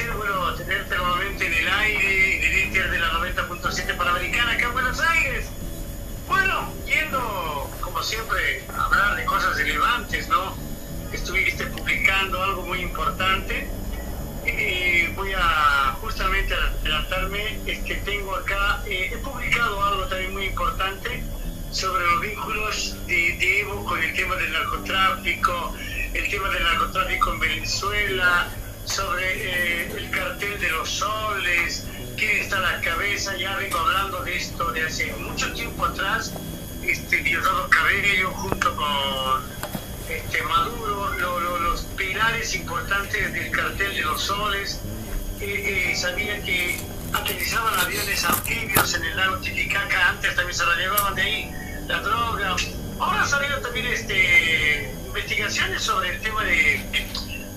placer, bueno, tenerte nuevamente en el aire, en el Inter de la 90.7 Panamericana, acá en Buenos Aires. Bueno, yendo, como siempre, a hablar de cosas relevantes, ¿no? Estuviste publicando algo muy importante. Eh, voy a justamente adelantarme, es que tengo acá, eh, he publicado algo también muy importante sobre los vínculos de, Evo con el tema del narcotráfico, el tema del narcotráfico en Venezuela, sobre eh, el cartel de los soles, quién está a la cabeza, ya vengo hablando de esto de hace mucho tiempo atrás, este Diosdado Cabello junto con este Maduro, los pilares importantes del cartel de los soles, eh, eh, sabía que utilizaban aviones anfibios en el lago Titicaca, antes también se la llevaban de ahí, la droga. Ahora ha salido también este, investigaciones sobre el tema de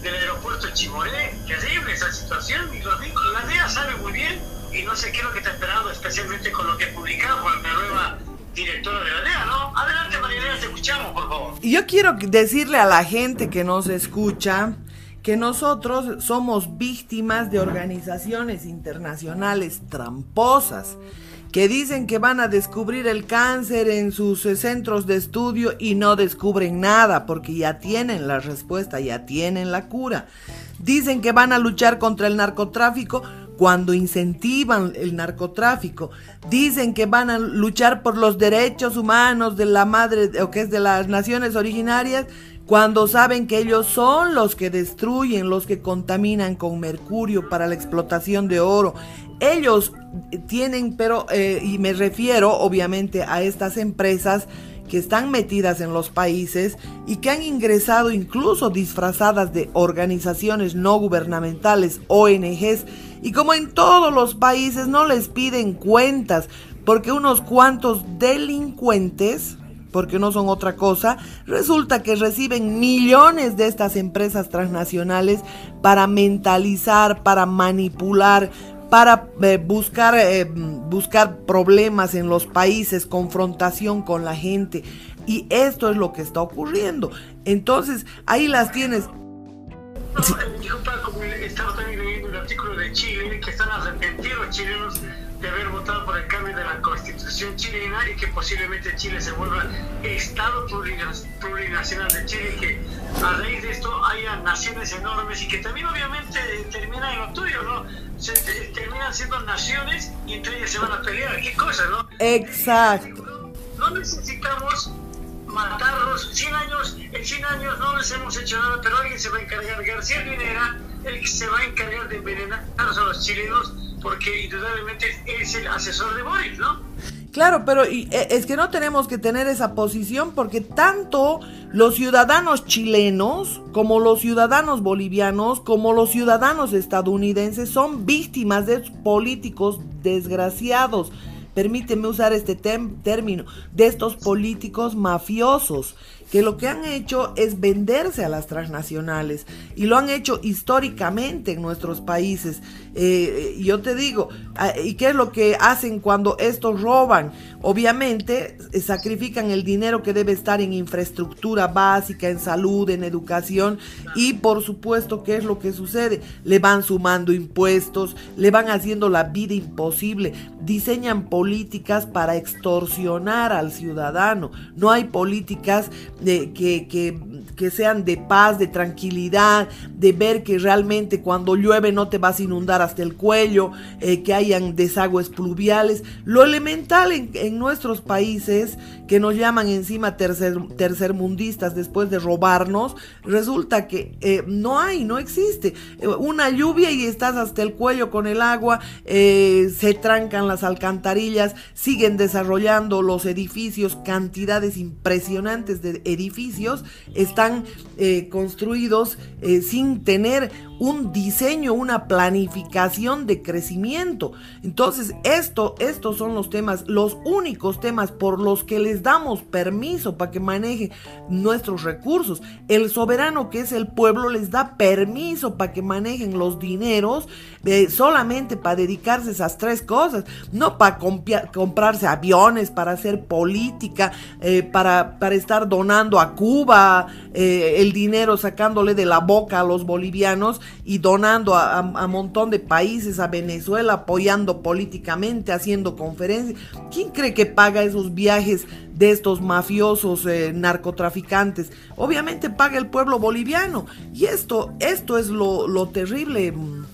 del aeropuerto de Chimoré. Terrible esa situación y los, la DEA sabe muy bien y no sé qué es lo que está esperando, especialmente con lo que publicado por la nueva directora de la DEA, ¿no? Adelante, María te escuchamos, por favor. Yo quiero decirle a la gente que nos escucha que nosotros somos víctimas de organizaciones internacionales tramposas que dicen que van a descubrir el cáncer en sus eh, centros de estudio y no descubren nada porque ya tienen la respuesta, ya tienen la cura. Dicen que van a luchar contra el narcotráfico cuando incentivan el narcotráfico. Dicen que van a luchar por los derechos humanos de la madre o que es de las naciones originarias cuando saben que ellos son los que destruyen, los que contaminan con mercurio para la explotación de oro. Ellos tienen, pero, eh, y me refiero obviamente a estas empresas que están metidas en los países y que han ingresado incluso disfrazadas de organizaciones no gubernamentales, ONGs, y como en todos los países no les piden cuentas, porque unos cuantos delincuentes porque no son otra cosa, resulta que reciben millones de estas empresas transnacionales para mentalizar, para manipular, para eh, buscar, eh, buscar problemas en los países, confrontación con la gente. Y esto es lo que está ocurriendo. Entonces, ahí las tienes. Disculpa, como estaba también leyendo un artículo de Chile, que están arrepentidos chilenos de haber votado por el cambio de la constitución chilena y que posiblemente Chile se vuelva Estado plurinacional de Chile, que a raíz de esto haya naciones enormes y que también obviamente terminan en lo tuyo, ¿no? Se, terminan siendo naciones y entre ellas se van a pelear, qué cosa, ¿no? Exacto. No necesitamos matarlos, 100 años, en 100 años no les hemos hecho nada, pero alguien se va a encargar, García Linera, el que se va a encargar de envenenar a los chilenos porque indudablemente es el asesor de Boris, ¿no? Claro, pero e, es que no tenemos que tener esa posición porque tanto los ciudadanos chilenos como los ciudadanos bolivianos como los ciudadanos estadounidenses son víctimas de políticos desgraciados permíteme usar este término, de estos políticos mafiosos que lo que han hecho es venderse a las transnacionales y lo han hecho históricamente en nuestros países. Eh, yo te digo, ah, ¿y qué es lo que hacen cuando estos roban? Obviamente eh, sacrifican el dinero que debe estar en infraestructura básica, en salud, en educación y por supuesto, ¿qué es lo que sucede? Le van sumando impuestos, le van haciendo la vida imposible, diseñan políticas para extorsionar al ciudadano, no hay políticas de, que, que, sean de paz, de tranquilidad, de ver que realmente cuando llueve no te vas a inundar hasta el cuello, eh, que hayan desagües pluviales. Lo elemental en, nuestros países, que nos llaman encima tercer, tercermundistas después de robarnos, resulta que eh, no hay, no existe. Eh, una lluvia y estás hasta el cuello con el agua, se trancan las alcantarillas, siguen desarrollando los edificios, cantidades impresionantes de edificios están construidos sin tener un diseño, una planificación de crecimiento. Entonces, esto, estos son los temas, los únicos temas por los que les damos permiso para que manejen nuestros recursos. El soberano que es el pueblo les da permiso para que manejen los dineros eh, solamente para dedicarse a esas tres cosas, no para comprarse aviones, para hacer política, para, para estar donando a Cuba eh, el dinero sacándole de la boca a los bolivianos y donando a, un montón de países, a Venezuela, apoyando políticamente, haciendo conferencias. ¿Quién cree que paga esos viajes de estos mafiosos eh, narcotraficantes? Obviamente paga el pueblo boliviano. Y esto, esto es lo, lo terrible mm,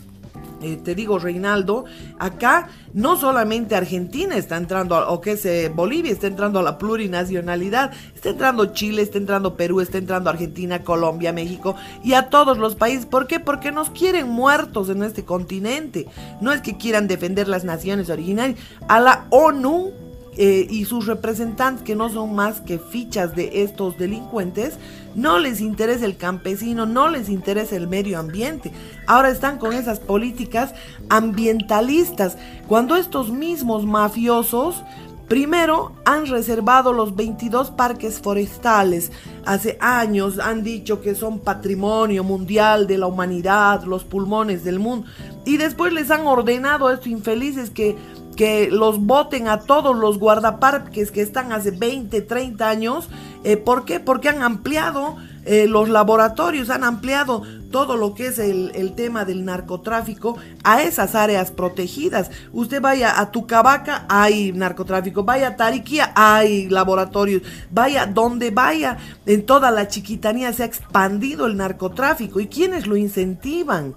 eh, te digo, Reinaldo, acá no solamente Argentina está entrando, o que es eh, Bolivia está entrando a la plurinacionalidad, está entrando Chile, está entrando Perú, está entrando Argentina, Colombia, México y a todos los países. ¿Por qué? Porque nos quieren muertos en este continente. No es que quieran defender las naciones originarias. A la ONU eh, y sus representantes, que no son más que fichas de estos delincuentes, no les interesa el campesino, no les interesa el medio ambiente. Ahora están con esas políticas ambientalistas, cuando estos mismos mafiosos Primero, han reservado los 22 parques forestales. Hace años han dicho que son patrimonio mundial de la humanidad, los pulmones del mundo. Y después les han ordenado a estos infelices que que los voten a todos los guardaparques que están hace 20, 30 años. Eh, ¿Por qué? Porque han ampliado eh, los laboratorios, han ampliado todo lo que es el, tema del narcotráfico a esas áreas protegidas. Usted vaya a Tucabaca, hay narcotráfico, vaya a Tariquía, hay laboratorios, vaya donde vaya, en toda la chiquitanía se ha expandido el narcotráfico. ¿Y quiénes lo incentivan?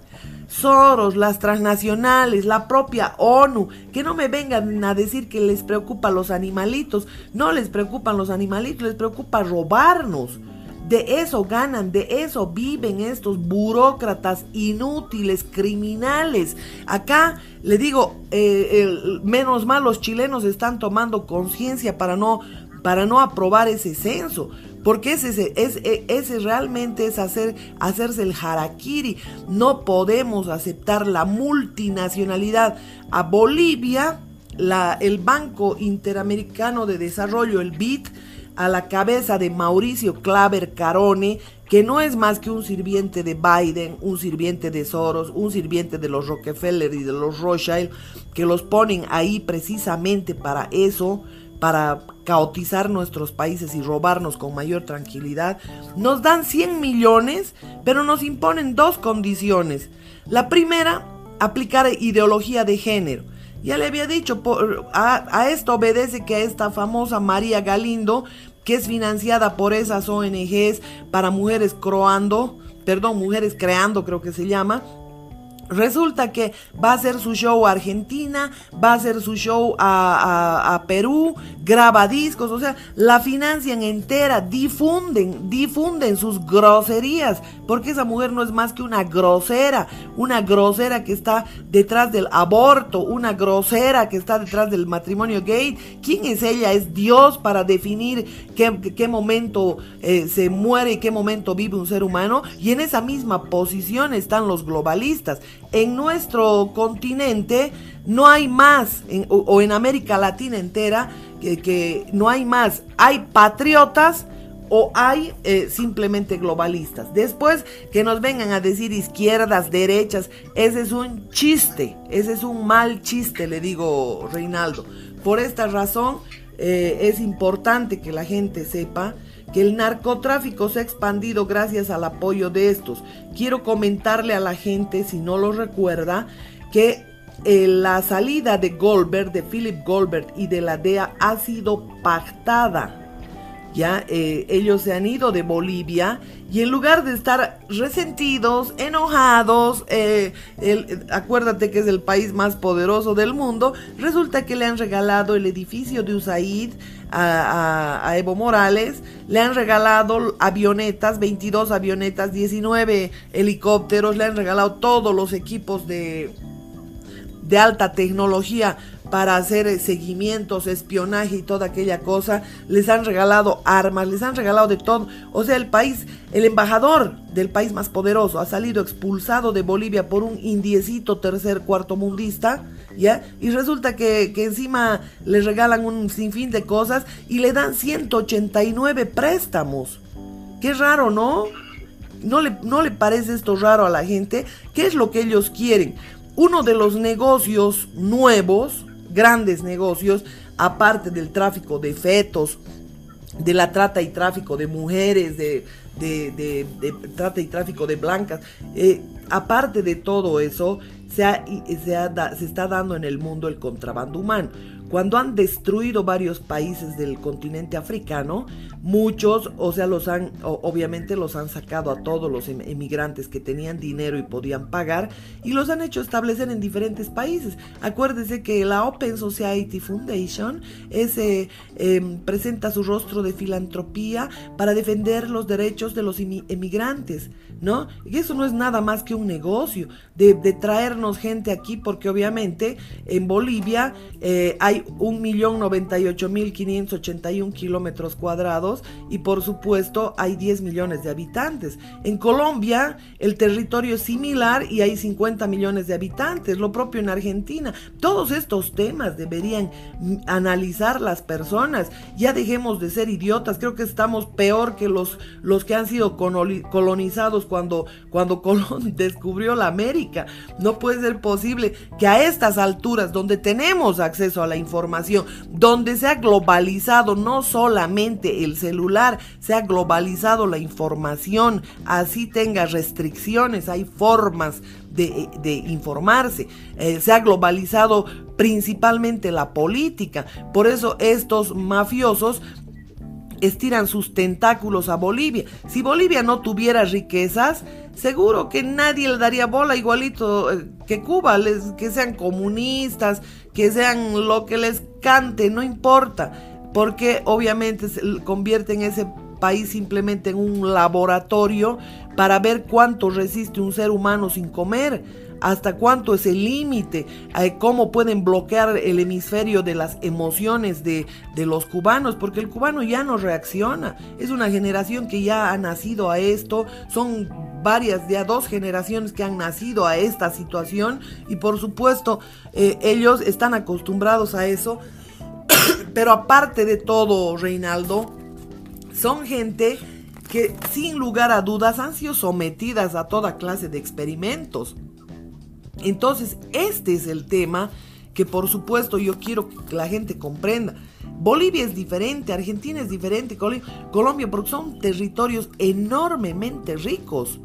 Soros, las transnacionales, la propia ONU, que no me vengan a decir que les preocupa los animalitos, no les preocupan los animalitos, les preocupa robarnos. De eso ganan, de eso viven estos burócratas inútiles, criminales. Acá le digo, eh, menos mal los chilenos están tomando conciencia para no, para no aprobar ese censo. Porque ese, es, ese realmente es hacer, hacerse el harakiri. No podemos aceptar la multinacionalidad. A Bolivia, el Banco Interamericano de Desarrollo, el BID, a la cabeza de Mauricio Claver Carone, que no es más que un sirviente de Biden, un sirviente de Soros, un sirviente de los Rockefeller y de los Rothschild, que los ponen ahí precisamente para eso, para caotizar nuestros países y robarnos con mayor tranquilidad, nos dan 100 millones, pero nos imponen dos condiciones. La primera, aplicar ideología de género. Ya le había dicho, a, a esto obedece que esta famosa María Galindo, que es financiada por esas ONGs para mujeres croando, perdón, mujeres creando creo que se llama, Resulta que va a hacer su show a Argentina, va a hacer su show a, Perú, graba discos, o sea, la financian entera, difunden, difunden sus groserías, porque esa mujer no es más que una grosera, una grosera que está detrás del aborto, una grosera que está detrás del matrimonio gay. ¿Quién es ella? Es Dios para definir qué, momento eh, se muere y qué momento vive un ser humano. Y en esa misma posición están los globalistas en nuestro continente no hay más, o, en América Latina entera, que, no hay más. Hay patriotas o hay eh, simplemente globalistas. Después que nos vengan a decir izquierdas, derechas, ese es un chiste, ese es un mal chiste, le digo Reinaldo. Por esta razón eh, es importante que la gente sepa que el narcotráfico se ha expandido gracias al apoyo de estos. Quiero comentarle a la gente, si no lo recuerda, que eh, la salida de Goldberg, de Philip Goldberg y de la DEA ha sido pactada. Ya eh, ellos se han ido de Bolivia y en lugar de estar resentidos, enojados, eh, acuérdate que es el país más poderoso del mundo, resulta que le han regalado el edificio de USAID a, Evo Morales, le han regalado avionetas, 22 avionetas, 19 helicópteros, le han regalado todos los equipos de, de alta tecnología para hacer eh, seguimientos, espionaje y toda aquella cosa. Les han regalado armas, les han regalado de todo. O sea, el país, el embajador del país más poderoso ha salido expulsado de Bolivia por un indiecito tercer cuarto mundista. ¿Ya? Y resulta que, encima le regalan un sinfín de cosas y le dan 189 préstamos. Qué raro, ¿no? ¿No le, ¿No le parece esto raro a la gente? ¿Qué es lo que ellos quieren? Uno de los negocios nuevos, grandes negocios, aparte del tráfico de fetos, de la trata y tráfico de mujeres, de, de, trata y tráfico de blancas. Eh, aparte de todo eso, se, se, se está dando en el mundo el contrabando humano. Cuando han destruido varios países del continente africano, muchos, o sea, los han, obviamente los han sacado a todos los em, emigrantes que tenían dinero y podían pagar y los han hecho establecer en diferentes países. Acuérdese que la Open Society Foundation ese, em, presenta su rostro de filantropía para defender los derechos de los emigrantes, ¿no? Y eso no es nada más que un negocio de, traernos gente aquí porque obviamente en Bolivia eh, hay 1.098.581 kilómetros cuadrados y por supuesto hay 10 millones de habitantes. En Colombia el territorio es similar y hay 50 millones de habitantes, lo propio en Argentina. Todos estos temas deberían analizar las personas. Ya dejemos de ser idiotas, creo que estamos peor que los, los que han sido colonizados cuando, cuando Colón descubrió la América. No puede ser posible que a estas alturas, donde tenemos acceso a la información, donde se ha globalizado no solamente el celular, se ha globalizado la información, así tenga restricciones, hay formas de, informarse, eh, se ha globalizado principalmente la política, por eso estos mafiosos estiran sus tentáculos a Bolivia. Si Bolivia no tuviera riquezas, seguro que nadie le daría bola igualito eh, que Cuba, que sean comunistas, que sean lo que les cante, no importa, porque obviamente se convierten ese país simplemente en un laboratorio para ver cuánto resiste un ser humano sin comer hasta cuánto es el límite, eh, cómo pueden bloquear el hemisferio de las emociones de, de, los cubanos, porque el cubano ya no reacciona, es una generación que ya ha nacido a esto, son varias, ya dos generaciones que han nacido a esta situación y por supuesto eh, ellos están acostumbrados a eso, pero aparte de todo, Reinaldo, son gente que sin lugar a dudas han sido sometidas a toda clase de experimentos. Entonces, este es el tema que por supuesto yo quiero que la gente comprenda. Bolivia es diferente, Argentina es diferente, Colombia, porque son territorios enormemente ricos,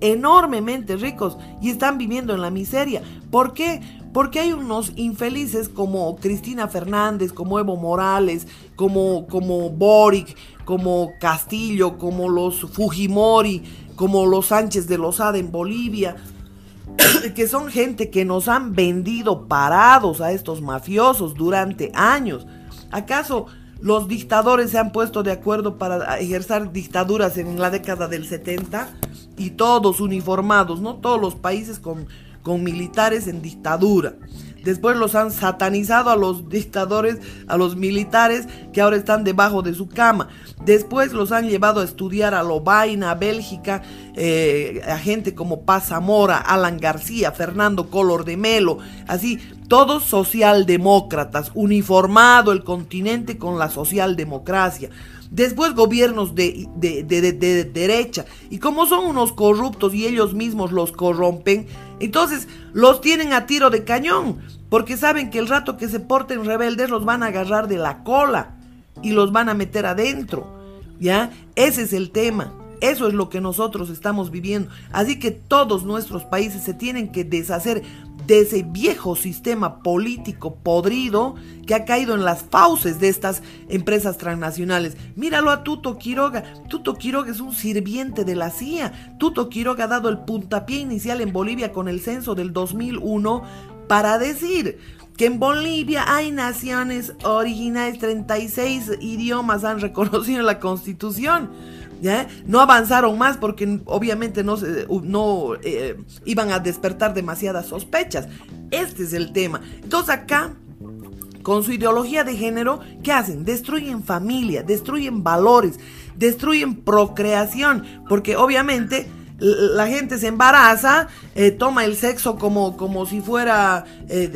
enormemente ricos y están viviendo en la miseria. ¿Por qué? Porque hay unos infelices como Cristina Fernández, como Evo Morales, como, como Boric, como Castillo, como los Fujimori, como los Sánchez de Lozada en Bolivia, que son gente que nos han vendido parados a estos mafiosos durante años. ¿Acaso los dictadores se han puesto de acuerdo para ejercer dictaduras en la década del 70? Y todos uniformados, ¿no? Todos los países con, con militares en dictadura. Después los han satanizado a los dictadores, a los militares que ahora están debajo de su cama. Después los han llevado a estudiar a Lobaina, a Bélgica, eh, a gente como Paz Zamora, Alan García, Fernando Color de Melo, así, todos socialdemócratas, uniformado el continente con la socialdemocracia. Después gobiernos de, de, derecha. Y como son unos corruptos y ellos mismos los corrompen, entonces los tienen a tiro de cañón. Porque saben que el rato que se porten rebeldes los van a agarrar de la cola y los van a meter adentro. ¿Ya? Ese es el tema. Eso es lo que nosotros estamos viviendo. Así que todos nuestros países se tienen que deshacer de ese viejo sistema político podrido que ha caído en las fauces de estas empresas transnacionales. Míralo a Tuto Quiroga. Tuto Quiroga es un sirviente de la CIA. Tuto Quiroga ha dado el puntapié inicial en Bolivia con el censo del 2001 para decir que en Bolivia hay naciones originales, 36 idiomas han reconocido la constitución. No avanzaron más porque obviamente no, no eh, iban a despertar demasiadas sospechas. Este es el tema. Entonces acá, con su ideología de género, ¿qué hacen? Destruyen familia, destruyen valores, destruyen procreación, porque obviamente la gente se embaraza, eh, toma el sexo como, como si fuera, eh,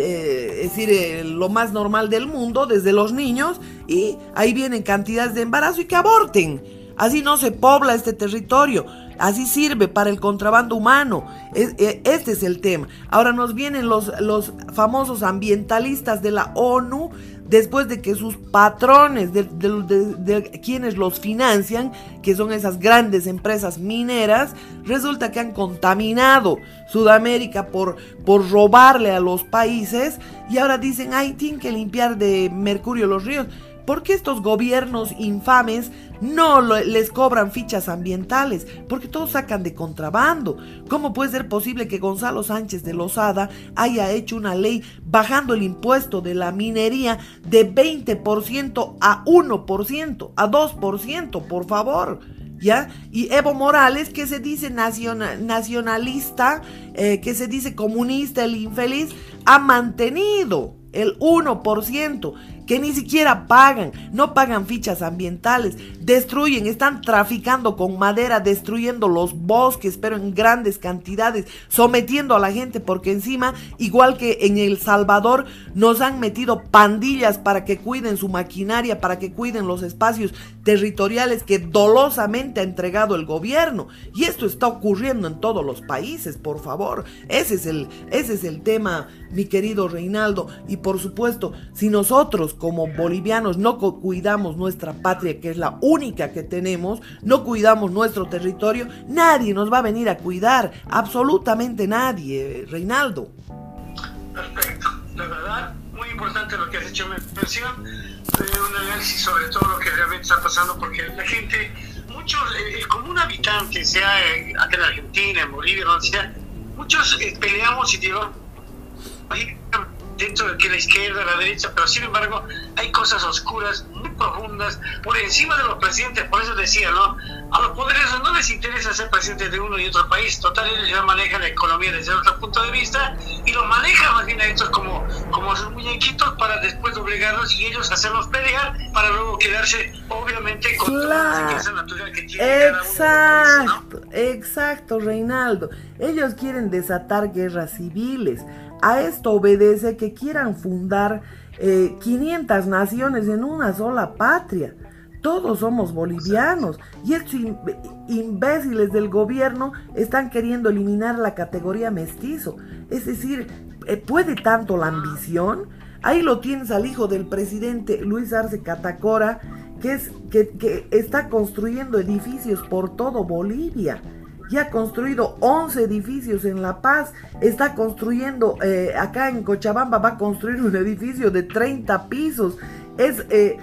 decir, lo más normal del mundo, desde los niños, y ahí vienen cantidades de embarazo y que aborten. Así no se pobla este territorio. Así sirve para el contrabando humano. E, este es el tema. Ahora nos vienen los, los famosos ambientalistas de la ONU después de que sus patrones, de, quienes los financian, que son esas grandes empresas mineras, resulta que han contaminado Sudamérica por, por robarle a los países y ahora dicen, ay, tienen que limpiar de mercurio los ríos. ¿Por qué estos gobiernos infames no les cobran fichas ambientales? Porque todos sacan de contrabando. ¿Cómo puede ser posible que Gonzalo Sánchez de Lozada haya hecho una ley bajando el impuesto de la minería de 20% a 1%, a 2%, por favor? ¿Ya? Y Evo Morales, que se dice nacionalista, eh, que se dice comunista, el infeliz, ha mantenido el 1% que ni siquiera pagan, no pagan fichas ambientales, destruyen, están traficando con madera, destruyendo los bosques, pero en grandes cantidades, sometiendo a la gente porque encima, igual que en El Salvador, nos han metido pandillas para que cuiden su maquinaria, para que cuiden los espacios territoriales que dolosamente ha entregado el gobierno. Y esto está ocurriendo en todos los países, por favor. Ese es el, ese es el tema, mi querido Reinaldo. Y por supuesto, si nosotros como bolivianos no cuidamos nuestra patria, que es la única que tenemos, no cuidamos nuestro territorio, nadie nos va a venir a cuidar, absolutamente nadie, Reinaldo. Perfecto, la verdad, muy importante lo que has hecho mención, un análisis sobre todo lo que realmente está pasando, porque la gente, muchos, el común habitante, sea acá en Argentina, en Bolivia, donde sea, muchos eh, peleamos y digo, dentro de que la izquierda, la derecha, pero sin embargo hay cosas oscuras muy profundas por encima de los presidentes. Por eso decía, ¿no? A los poderosos no les interesa ser presidentes de uno y otro país. Total, ellos ya manejan la economía desde otro punto de vista y los manejan más bien a estos como, como sus muñequitos para después doblegarlos y ellos hacerlos pelear para luego quedarse, obviamente, con la riqueza natural que tiene Exacto, exacto, Reinaldo. Ellos quieren desatar guerras civiles. A esto obedece que quieran fundar 500 eh, naciones en una sola patria. Todos somos bolivianos y estos imbéciles del gobierno están queriendo eliminar la categoría mestizo. Es decir, eh, ¿puede tanto la ambición? Ahí lo tienes al hijo del presidente Luis Arce Catacora, que, es, que está construyendo edificios por todo Bolivia ya ha construido 11 edificios en La Paz, está construyendo, eh, acá en Cochabamba va a construir un edificio de 30 pisos. Es, eh,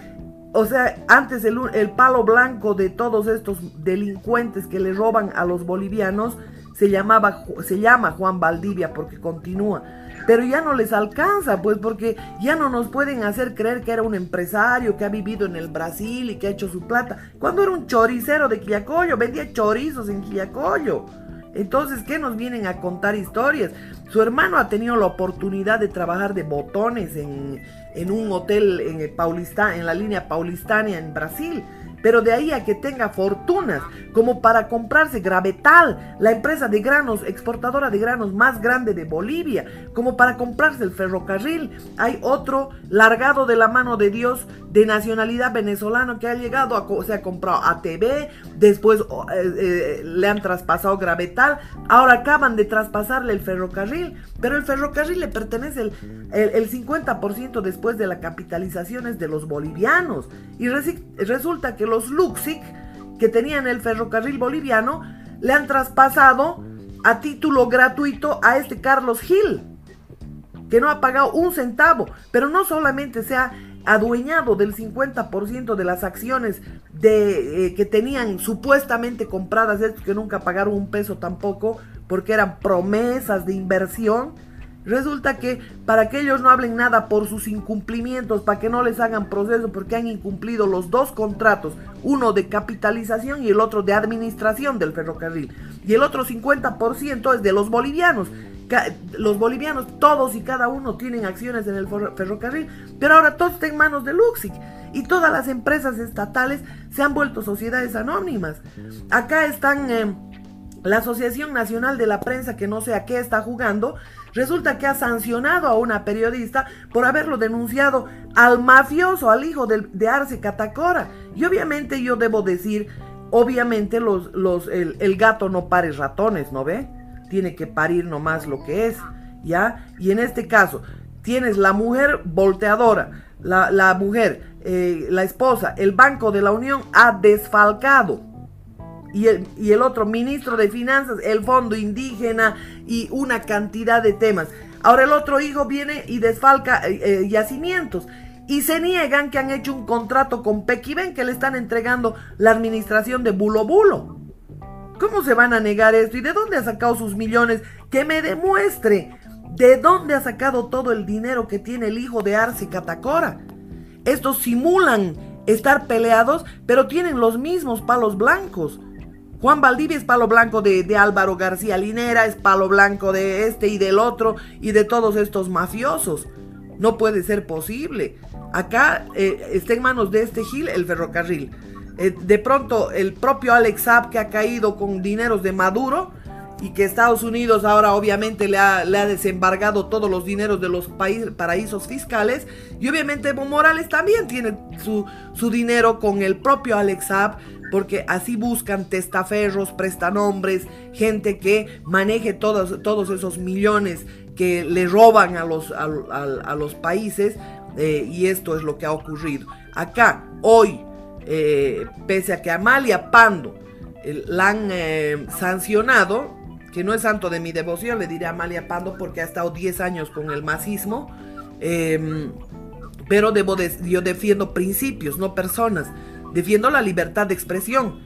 o sea, antes el, el, palo blanco de todos estos delincuentes que le roban a los bolivianos se, llamaba, se llama Juan Valdivia porque continúa pero ya no les alcanza, pues porque ya no nos pueden hacer creer que era un empresario que ha vivido en el Brasil y que ha hecho su plata, cuando era un choricero de Quillacollo, vendía chorizos en Quillacollo. Entonces, ¿qué nos vienen a contar historias? Su hermano ha tenido la oportunidad de trabajar de botones en, en un hotel en, Paulista, en la línea Paulistania en Brasil pero de ahí a que tenga fortunas como para comprarse Gravetal, la empresa de granos, exportadora de granos más grande de Bolivia, como para comprarse el ferrocarril. Hay otro largado de la mano de Dios de nacionalidad venezolano que ha llegado, a, se ha comprado ATV, después eh, eh, le han traspasado Gravetal, ahora acaban de traspasarle el ferrocarril, pero el ferrocarril le pertenece el, el, 50% después de la capitalización es de los bolivianos. Y resulta que los Luxic, que tenían el ferrocarril boliviano, le han traspasado a título gratuito a este Carlos Gil, que no ha pagado un centavo, pero no solamente se ha adueñado del 50% de las acciones de, eh, que tenían supuestamente compradas, que nunca pagaron un peso tampoco, porque eran promesas de inversión, Resulta que para que ellos no hablen nada por sus incumplimientos, para que no les hagan proceso porque han incumplido los dos contratos, uno de capitalización y el otro de administración del ferrocarril. Y el otro 50% es de los bolivianos. Los bolivianos, todos y cada uno tienen acciones en el ferrocarril, pero ahora todo está en manos de Luxic. Y todas las empresas estatales se han vuelto sociedades anónimas. Acá están eh, la Asociación Nacional de la Prensa, que no sé a qué está jugando, Resulta que ha sancionado a una periodista por haberlo denunciado al mafioso, al hijo de, Arce Catacora. Y obviamente yo debo decir, obviamente los, los, el, gato no pare ratones, ¿no ve? Tiene que parir nomás lo que es, ¿ya? Y en este caso, tienes la mujer volteadora, la, mujer, eh, la esposa, el Banco de la Unión ha desfalcado. Y el, otro, ministro de Finanzas, el Fondo Indígena y una cantidad de temas. Ahora el otro hijo viene y desfalca eh, eh, yacimientos y se niegan que han hecho un contrato con Pequiven que le están entregando la administración de Bulo Bulo. ¿Cómo se van a negar esto? ¿Y de dónde ha sacado sus millones? Que me demuestre de dónde ha sacado todo el dinero que tiene el hijo de Arce Catacora. Estos simulan estar peleados, pero tienen los mismos palos blancos. Juan Valdivia es palo blanco de, Álvaro García Linera, es palo blanco de este y del otro y de todos estos mafiosos. No puede ser posible. Acá eh, está en manos de este Gil el ferrocarril. Eh, de pronto el propio Alex Saab que ha caído con dineros de Maduro y que Estados Unidos ahora obviamente le ha, le ha desembargado todos los dineros de los paraísos fiscales y obviamente Evo Morales también tiene su, su dinero con el propio Alex Saab porque así buscan testaferros, prestanombres, gente que maneje todos, todos esos millones que le roban a los, a, los países eh, y esto es lo que ha ocurrido. Acá, hoy, eh, pese a que Amalia Pando eh, la han sancionado, que no es santo de mi devoción, le diré a Amalia Pando porque ha estado 10 años con el masismo, em, pero yo defiendo principios, no personas, defiendo la libertad de expresión.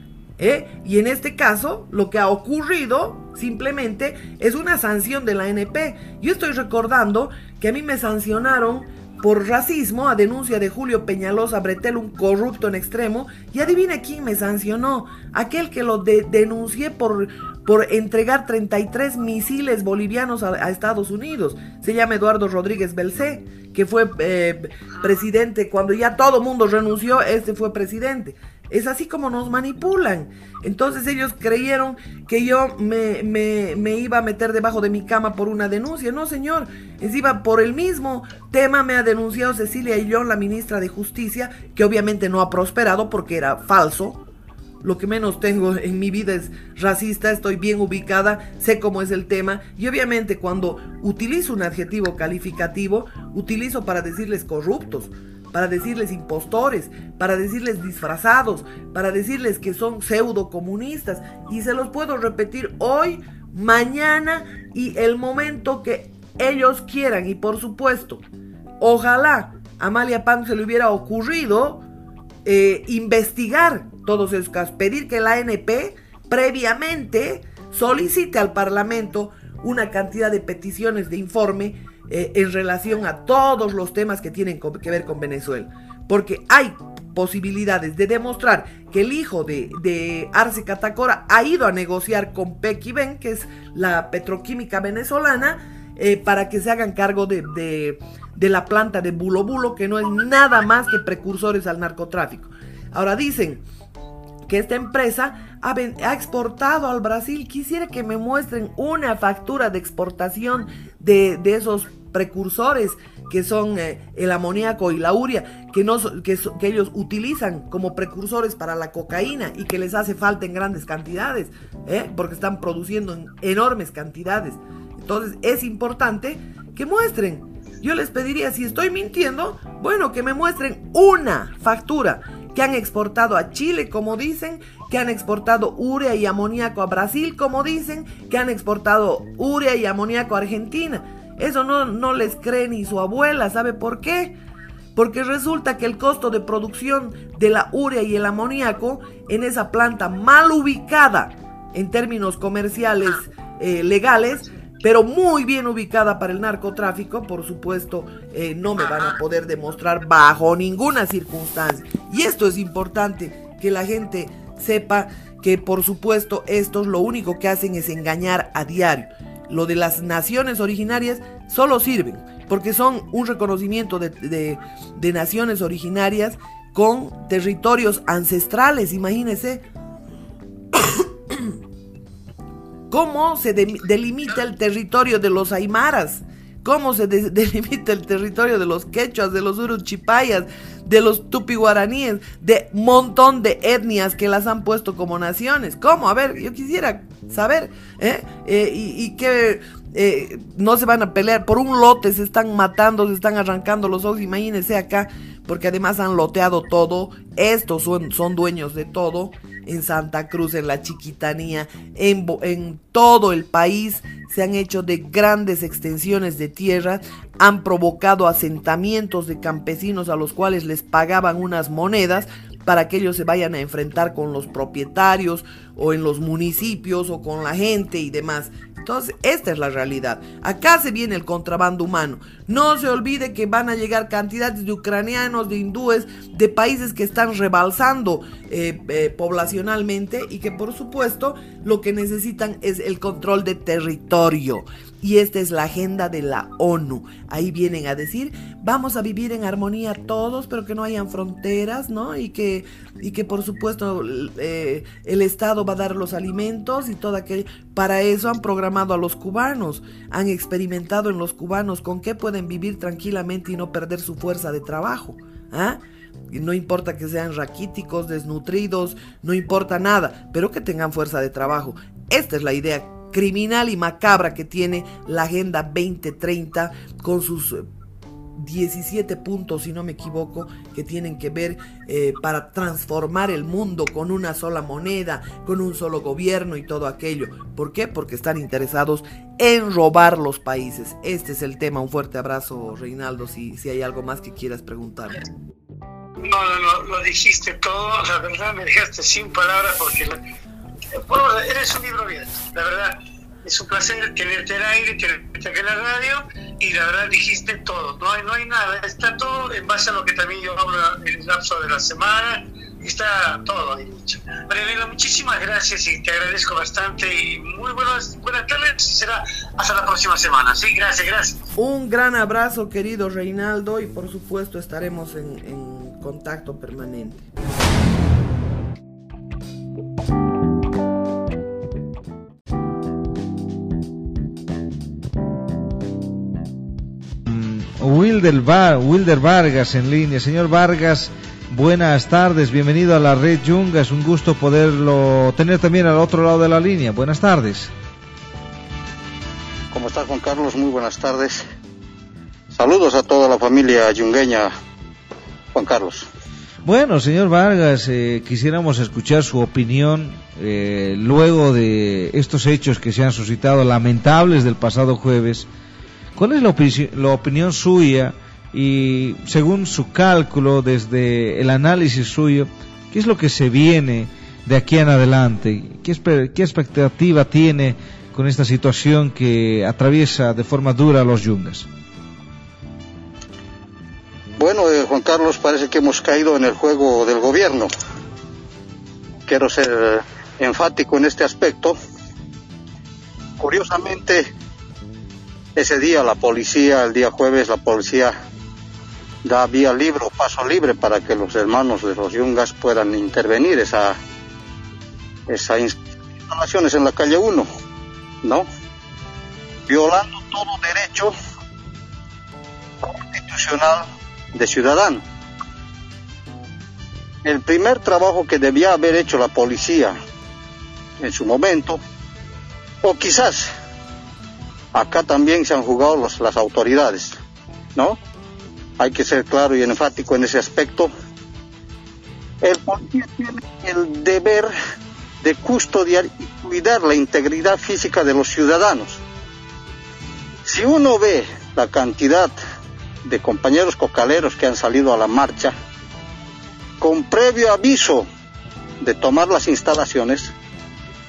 Y en este caso, lo que ha ocurrido simplemente es una sanción de la NP. Yo estoy recordando que a mí me sancionaron por racismo a denuncia de Julio Peñalosa Bretel, un corrupto en extremo, y adivine quién me sancionó, aquel que lo denuncié por, por entregar 33 misiles bolivianos a, Estados Unidos. Se llama Eduardo Rodríguez Belcé, que fue eh, presidente cuando ya todo mundo renunció, este fue presidente. Es así como nos manipulan. Entonces ellos creyeron que yo me, me, iba a meter debajo de mi cama por una denuncia. No, señor. Encima, por el mismo tema me ha denunciado Cecilia Illón, la ministra de Justicia, que obviamente no ha prosperado porque era falso. Lo que menos tengo en mi vida es racista, estoy bien ubicada, sé cómo es el tema y obviamente cuando utilizo un adjetivo calificativo, utilizo para decirles corruptos para decirles impostores, para decirles disfrazados, para decirles que son pseudo comunistas. Y se los puedo repetir hoy, mañana y el momento que ellos quieran. Y por supuesto, ojalá Amalia Pan se le hubiera ocurrido eh, investigar todos esos casos, pedir que la ANP previamente solicite al Parlamento una cantidad de peticiones de informe eh, en relación a todos los temas que tienen que ver con Venezuela. Porque hay posibilidades de demostrar que el hijo de, Arce Catacora ha ido a negociar con Pequiven, que es la petroquímica venezolana, eh, para que se hagan cargo de, la planta de Bulo Bulo, que no es nada más que precursores al narcotráfico. Ahora dicen que esta empresa ha, exportado al Brasil. Quisiera que me muestren una factura de exportación de, de esos precursores que son eh, el amoníaco y la uria, que, no, que, ellos utilizan como precursores para la cocaína y que les hace falta en grandes cantidades, ¿eh? porque están produciendo en enormes cantidades. Entonces es importante que muestren. Yo les pediría, si estoy mintiendo, bueno, que me muestren una factura que han exportado a Chile, como dicen, que han exportado urea y amoníaco a Brasil, como dicen, que han exportado urea y amoníaco a Argentina eso no, no les cree ni su abuela. ¿Sabe por qué? Porque resulta que el costo de producción de la urea y el amoníaco en esa planta mal ubicada en términos comerciales eh, legales, pero muy bien ubicada para el narcotráfico, por supuesto, eh, no me van a poder demostrar bajo ninguna circunstancia. Y esto es importante, que la gente sepa que por supuesto estos lo único que hacen es engañar a diario lo de las naciones originarias solo sirven porque son un reconocimiento de, naciones originarias con territorios ancestrales, imagínense. ¿Cómo se delimita el territorio de los aymaras? ¿Cómo se delimita el territorio de los quechuas, de los uruchipayas, de los tupi-guaraníes, de montón de etnias que las han puesto como naciones? ¿Cómo? A ver, yo quisiera saber, ¿eh? eh y, qué eh, no se van a pelear, por un lote se están matando, se están arrancando los ojos, imagínense acá, porque además han loteado todo, estos son, son dueños de todo, en Santa Cruz, en la Chiquitanía, en, todo el país, se han hecho de grandes extensiones de tierra, han provocado asentamientos de campesinos a los cuales les pagaban unas monedas para que ellos se vayan a enfrentar con los propietarios o en los municipios o con la gente y demás. Entonces, esta es la realidad. Acá se viene el contrabando humano. No se olvide que van a llegar cantidades de ucranianos, de hindúes, de países que están rebalsando eh, eh, poblacionalmente y que por supuesto lo que necesitan es el control de territorio. Y esta es la agenda de la ONU. Ahí vienen a decir, vamos a vivir en armonía todos, pero que no hayan fronteras, ¿no? Y que, y que por supuesto eh, el Estado va a dar los alimentos y todo aquello. Para eso han programado a los cubanos, han experimentado en los cubanos con qué pueden vivir tranquilamente y no perder su fuerza de trabajo. ¿Ah? No importa que sean raquíticos, desnutridos, no importa nada, pero que tengan fuerza de trabajo. Esta es la idea criminal y macabra que tiene la Agenda 2030 con sus 17 eh, puntos, si no me equivoco, que tienen que ver eh, para transformar el mundo con una sola moneda, con un solo gobierno y todo aquello. ¿Por qué? Porque están interesados en robar los países. Este es el tema. Un fuerte abrazo, Reinaldo, si, si hay algo más que quieras preguntar. No, no, no, lo dijiste todo, la verdad me dejaste sin palabras porque bueno, eres un libro bien, la verdad. Es un placer tenerte al aire, tenerte aquí en la radio y la verdad dijiste todo, no hay, no hay nada, está todo en base a lo que también yo hablo en el lapso de la semana, está todo dicho. María muchísimas gracias y te agradezco bastante y muy buenas, buenas tardes será hasta la próxima semana. Sí, gracias, gracias. Un gran abrazo querido Reinaldo y por supuesto estaremos en, en contacto permanente. Wilder, Wilder Vargas en línea. Señor Vargas, buenas tardes, bienvenido a la red Yunga. Es un gusto poderlo tener también al otro lado de la línea. Buenas tardes. ¿Cómo está Juan Carlos? Muy buenas tardes. Saludos a toda la familia yungueña, Juan Carlos. Bueno, señor Vargas, eh, quisiéramos escuchar su opinión eh, luego de estos hechos que se han suscitado lamentables del pasado jueves ¿Cuál es la, opinión suya y según su cálculo, desde el análisis suyo, qué es lo que se viene de aquí en adelante? ¿Qué, expectativa tiene con esta situación que atraviesa de forma dura a los yungas? Bueno, eh, Juan Carlos, parece que hemos caído en el juego del gobierno. Quiero ser enfático en este aspecto. Curiosamente, ese día la policía, el día jueves, la policía da vía libre o paso libre para que los hermanos de los yungas puedan intervenir esa, esas instalaciones en la calle 1, ¿no? Violando todo derecho constitucional de ciudadano. El primer trabajo que debía haber hecho la policía en su momento, o quizás acá también se han jugado las autoridades, ¿no? Hay que ser claro y enfático en ese aspecto. El policía tiene el deber de custodiar y cuidar la integridad física de los ciudadanos. Si uno ve la cantidad de compañeros cocaleros que han salido a la marcha, con previo aviso de tomar las instalaciones,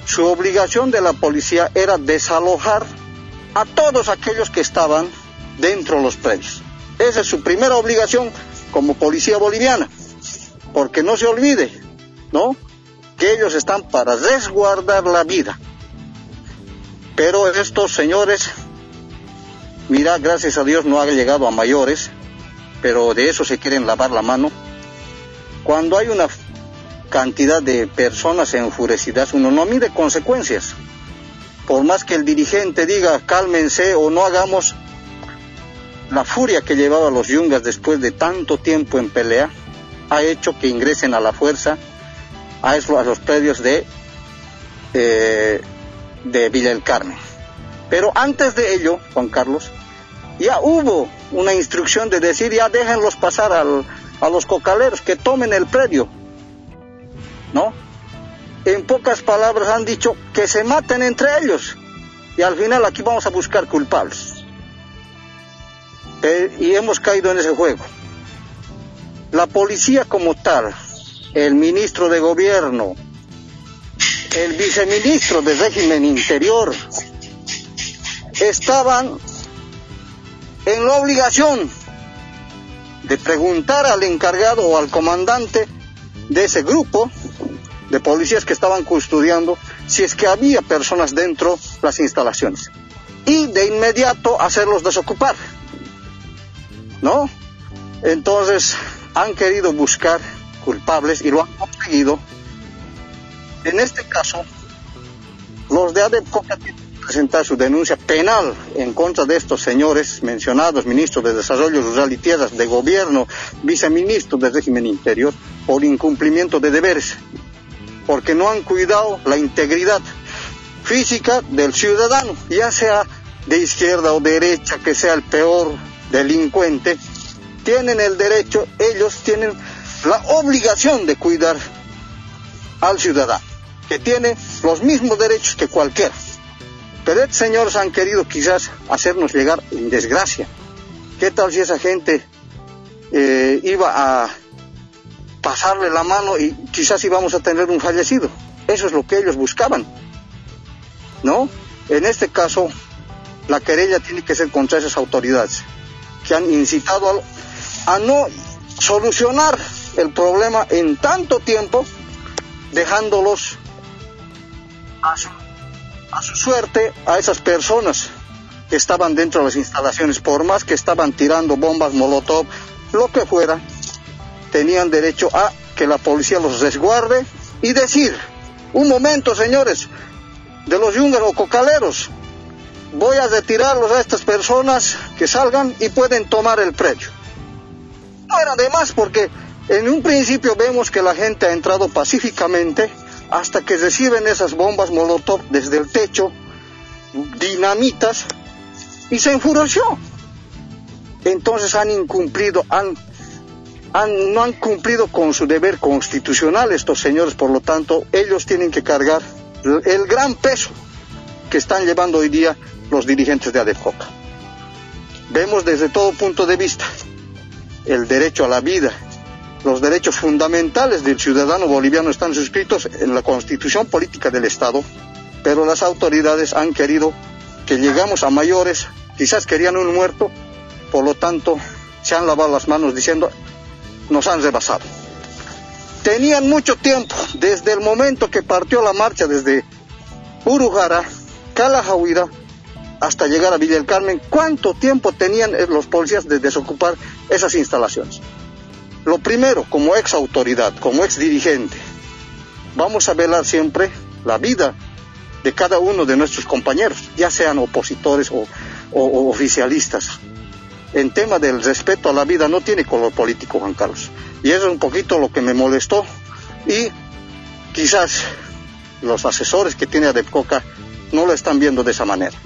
su obligación de la policía era desalojar a todos aquellos que estaban dentro de los predios. Esa es su primera obligación como policía boliviana, porque no se olvide, ¿no? Que ellos están para resguardar la vida. Pero estos señores, mira, gracias a Dios no ha llegado a mayores, pero de eso se quieren lavar la mano. Cuando hay una cantidad de personas enfurecidas, uno no mide consecuencias por más que el dirigente diga cálmense o no hagamos, la furia que llevaba los yungas después de tanto tiempo en pelea ha hecho que ingresen a la fuerza a, los predios de, eh, de Villa del Carmen. Pero antes de ello, Juan Carlos, ya hubo una instrucción de decir, ya déjenlos pasar al, a los cocaleros, que tomen el predio. ¿No? En pocas palabras han dicho que se maten entre ellos. Y al final aquí vamos a buscar culpables. Eh, y hemos caído en ese juego. La policía como tal, el ministro de gobierno, el viceministro del régimen interior, estaban en la obligación de preguntar al encargado o al comandante de ese grupo de policías que estaban custodiando si es que había personas dentro de las instalaciones y de inmediato hacerlos desocupar. ¿No? Entonces han querido buscar culpables y lo han conseguido. En este caso, los de ADEPCO presentar su denuncia penal en contra de estos señores mencionados, ministro de Desarrollo Rural y Tierras, de Gobierno, viceministro del régimen interior, por incumplimiento de deberes, porque no han cuidado la integridad física del ciudadano, ya sea de izquierda o derecha, que sea el peor delincuente, tienen el derecho, ellos tienen la obligación de cuidar al ciudadano, que tiene los mismos derechos que cualquiera. Pero estos señores han querido quizás hacernos llegar en desgracia. ¿Qué tal si esa gente eh, iba a pasarle la mano y quizás íbamos a tener un fallecido? Eso es lo que ellos buscaban. ¿No? En este caso, la querella tiene que ser contra esas autoridades que han incitado a, no solucionar el problema en tanto tiempo, dejándolos a a su suerte a esas personas que estaban dentro de las instalaciones, por más que estaban tirando bombas molotov, lo que fuera, tenían derecho a que la policía los resguarde y decir, un momento señores, de los yungas o cocaleros, voy a retirarlos a estas personas que salgan y pueden tomar el precio. No era de más porque en un principio vemos que la gente ha entrado pacíficamente hasta que reciben esas bombas molotov desde el techo, dinamitas, y se enfureció. Entonces han incumplido, han, no han cumplido con su deber constitucional estos señores, por lo tanto, ellos tienen que cargar el gran peso que están llevando hoy día los dirigentes de ADEFOCA. Vemos desde todo punto de vista el derecho a la vida, los derechos fundamentales del ciudadano boliviano están suscritos en la constitución política del Estado, pero las autoridades han querido que llegamos a mayores, quizás querían un muerto, por lo tanto se han lavado las manos diciendo, nos han rebasado. Tenían mucho tiempo, desde el momento que partió la marcha desde Urujara, Calajahuira, hasta llegar a Villa del Carmen, ¿cuánto tiempo tenían los policías de desocupar esas instalaciones? Lo primero, como ex autoridad, como ex dirigente, vamos a velar siempre la vida de cada uno de nuestros compañeros, ya sean opositores o, oficialistas. En tema del respeto a la vida no tiene color político, Juan Carlos. Y eso es un poquito lo que me molestó y quizás los asesores que tiene Adepcoca no lo están viendo de esa manera.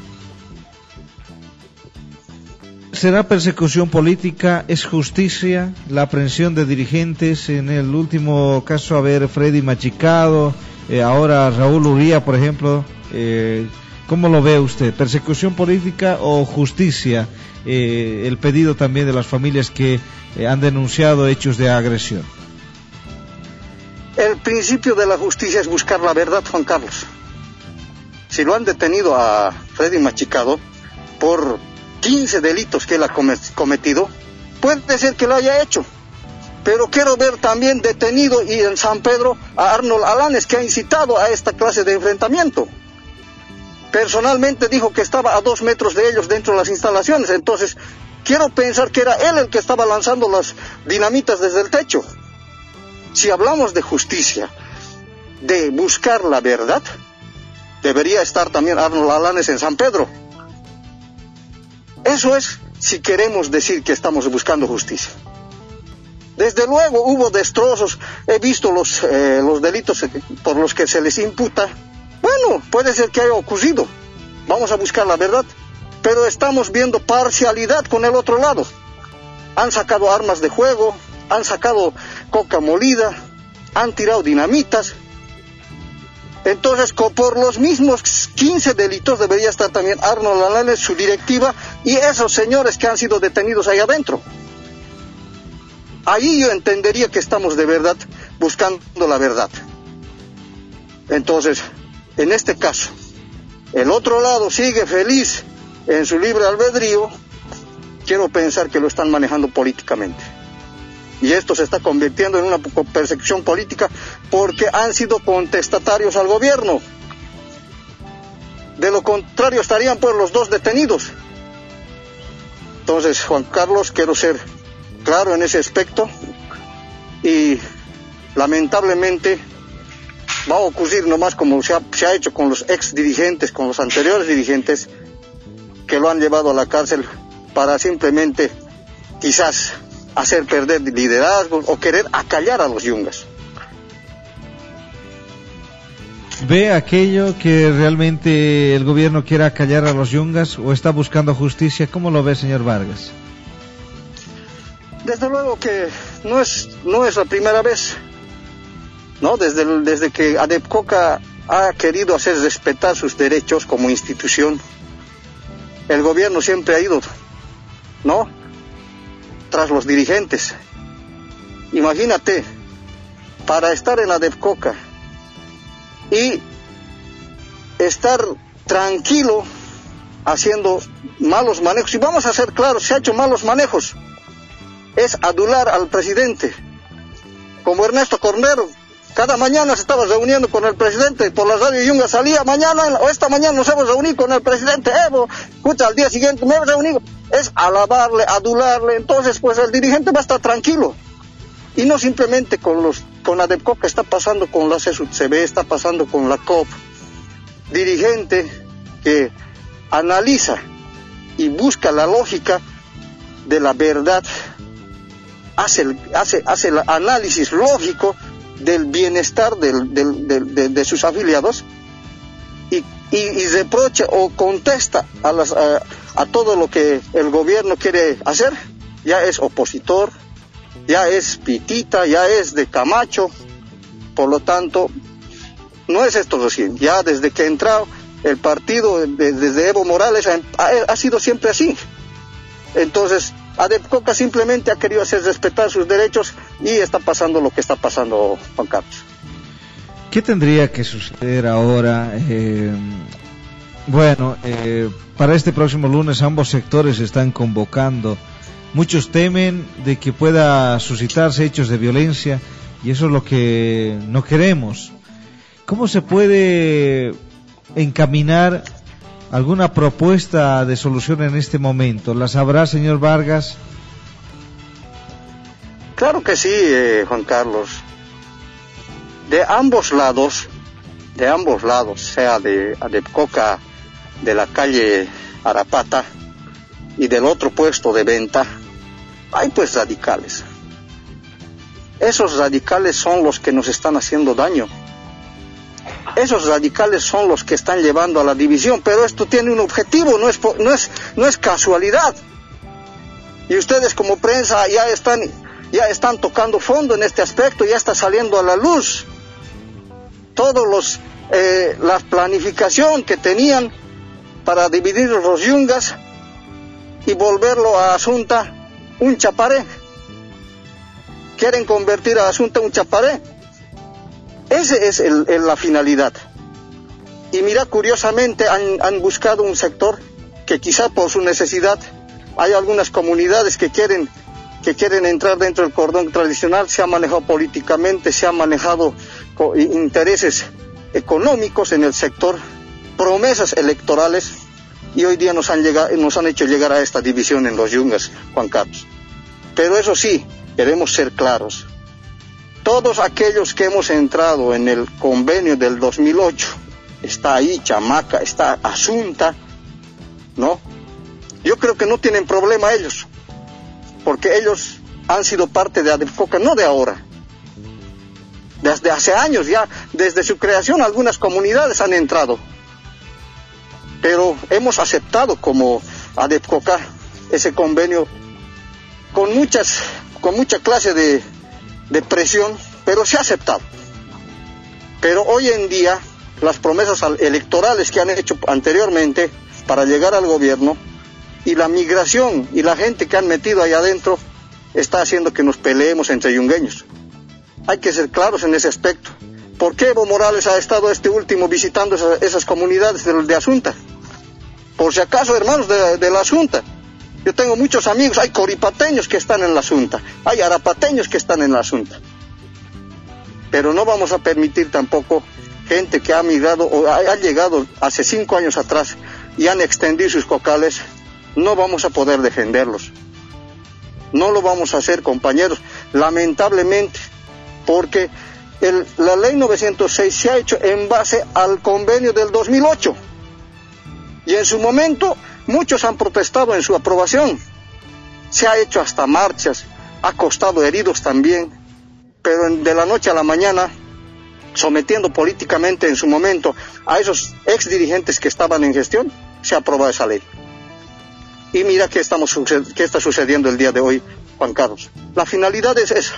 ¿Será persecución política? ¿Es justicia la aprehensión de dirigentes? En el último caso, a ver, Freddy Machicado, eh, ahora Raúl Uría, por ejemplo. Eh, ¿Cómo lo ve usted? ¿Persecución política o justicia? Eh, el pedido también de las familias que han denunciado hechos de agresión. El principio de la justicia es buscar la verdad, Juan Carlos. Si lo han detenido a Freddy Machicado por 15 delitos que él ha cometido, puede ser que lo haya hecho. Pero quiero ver también detenido y en San Pedro a Arnold Alanes, que ha incitado a esta clase de enfrentamiento. Personalmente dijo que estaba a dos metros de ellos dentro de las instalaciones, entonces quiero pensar que era él el que estaba lanzando las dinamitas desde el techo. Si hablamos de justicia, de buscar la verdad, debería estar también Arnold Alanes en San Pedro eso es si queremos decir que estamos buscando justicia. Desde luego hubo destrozos, he visto los, eh, los delitos por los que se les imputa. Bueno, puede ser que haya ocurrido, vamos a buscar la verdad, pero estamos viendo parcialidad con el otro lado. Han sacado armas de juego, han sacado coca molida, han tirado dinamitas. Entonces, por los mismos 15 delitos debería estar también Arnold Alanes, su directiva, y esos señores que han sido detenidos ahí adentro. Ahí yo entendería que estamos de verdad buscando la verdad. Entonces, en este caso, el otro lado sigue feliz en su libre albedrío, quiero pensar que lo están manejando políticamente. Y esto se está convirtiendo en una persecución política porque han sido contestatarios al gobierno. De lo contrario estarían pues los dos detenidos. Entonces, Juan Carlos, quiero ser claro en ese aspecto y lamentablemente va a ocurrir nomás como se ha, se ha hecho con los ex dirigentes, con los anteriores dirigentes que lo han llevado a la cárcel para simplemente quizás hacer perder liderazgo o querer acallar a los yungas. ¿Ve aquello que realmente el gobierno quiere acallar a los yungas o está buscando justicia? ¿Cómo lo ve, señor Vargas? Desde luego que no es, no es la primera vez, ¿no? Desde, que Adepcoca ha querido hacer respetar sus derechos como institución, el gobierno siempre ha ido, ¿no? Tras los dirigentes. Imagínate, para estar en la DEFCOCA y estar tranquilo haciendo malos manejos, y vamos a ser claros, se ha hecho malos manejos, es adular al presidente, como Ernesto Cornero, cada mañana se estaba reuniendo con el presidente por la radio Yunga, salía mañana o esta mañana nos hemos reunido con el presidente Evo, escucha, al día siguiente me hemos reunido. Es alabarle, adularle, entonces pues el dirigente va a estar tranquilo. Y no simplemente con los con la DEPCO que está pasando con la CB, está pasando con la COP. Dirigente que analiza y busca la lógica de la verdad, hace, hace, hace el análisis lógico del bienestar de, sus afiliados y, y, reprocha o contesta a, las, a, todo lo que el gobierno quiere hacer, ya es opositor, ya es pitita, ya es de Camacho, por lo tanto, no es esto recién, ya desde que ha entrado el partido, desde Evo Morales, ha, ha sido siempre así. Entonces, Adepcoca simplemente ha querido hacer respetar sus derechos y está pasando lo que está pasando, Juan Carlos. ¿Qué tendría que suceder ahora? Eh, bueno, eh, para este próximo lunes ambos sectores están convocando. Muchos temen de que pueda suscitarse hechos de violencia y eso es lo que no queremos. ¿Cómo se puede encaminar alguna propuesta de solución en este momento? ¿La sabrá, señor Vargas? Claro que sí, eh, Juan Carlos. De ambos lados, de ambos lados, sea de Adepcoca, de la calle Arapata y del otro puesto de venta, hay pues radicales. Esos radicales son los que nos están haciendo daño esos radicales son los que están llevando a la división, pero esto tiene un objetivo, no es, no es, no es casualidad. Y ustedes como prensa ya están, ya están tocando fondo en este aspecto, ya está saliendo a la luz todos los eh, la planificación que tenían para dividir los yungas y volverlo a Asunta un chaparé. Quieren convertir a Asunta un chaparé esa es la finalidad. Y mira, curiosamente han, buscado un sector que quizá por su necesidad hay algunas comunidades que quieren que quieren entrar dentro del cordón tradicional, se ha manejado políticamente, se ha manejado intereses económicos en el sector, promesas electorales y hoy día nos han, llegado, nos han hecho llegar a esta división en los yungas, Juan Carlos. Pero eso sí, queremos ser claros, todos aquellos que hemos entrado en el convenio del 2008, está ahí Chamaca, está Asunta, ¿no? Yo creo que no tienen problema ellos, porque ellos han sido parte de ADEFCOCA, no de ahora. Desde hace años ya, desde su creación, algunas comunidades han entrado. pero hemos aceptado como ADEPCOCA ese convenio con muchas, con mucha clase de presión, pero se ha aceptado. Pero hoy en día las promesas electorales que han hecho anteriormente para llegar al gobierno y la migración y la gente que han metido ahí adentro está haciendo que nos peleemos entre yungueños. Hay que ser claros en ese aspecto. ¿Por qué Evo Morales ha estado este último visitando esas, comunidades de, de, Asunta? Por si acaso, hermanos de, la Asunta. Yo tengo muchos amigos, hay coripateños que están en la Asunta, hay arapateños que están en la Asunta. Pero no vamos a permitir tampoco gente que ha migrado o ha, llegado hace cinco años atrás y han extendido sus cocales, no vamos a poder defenderlos. No lo vamos a hacer, compañeros, lamentablemente, porque la ley 906 se ha hecho en base al convenio del 2008. Y en su momento muchos han protestado en su aprobación. Se ha hecho hasta marchas, ha costado heridos también, pero de la noche a la mañana sometiendo políticamente en su momento a esos ex dirigentes que estaban en gestión, se aprobó esa ley. Y mira qué, estamos, qué está sucediendo el día de hoy, Juan Carlos. La finalidad es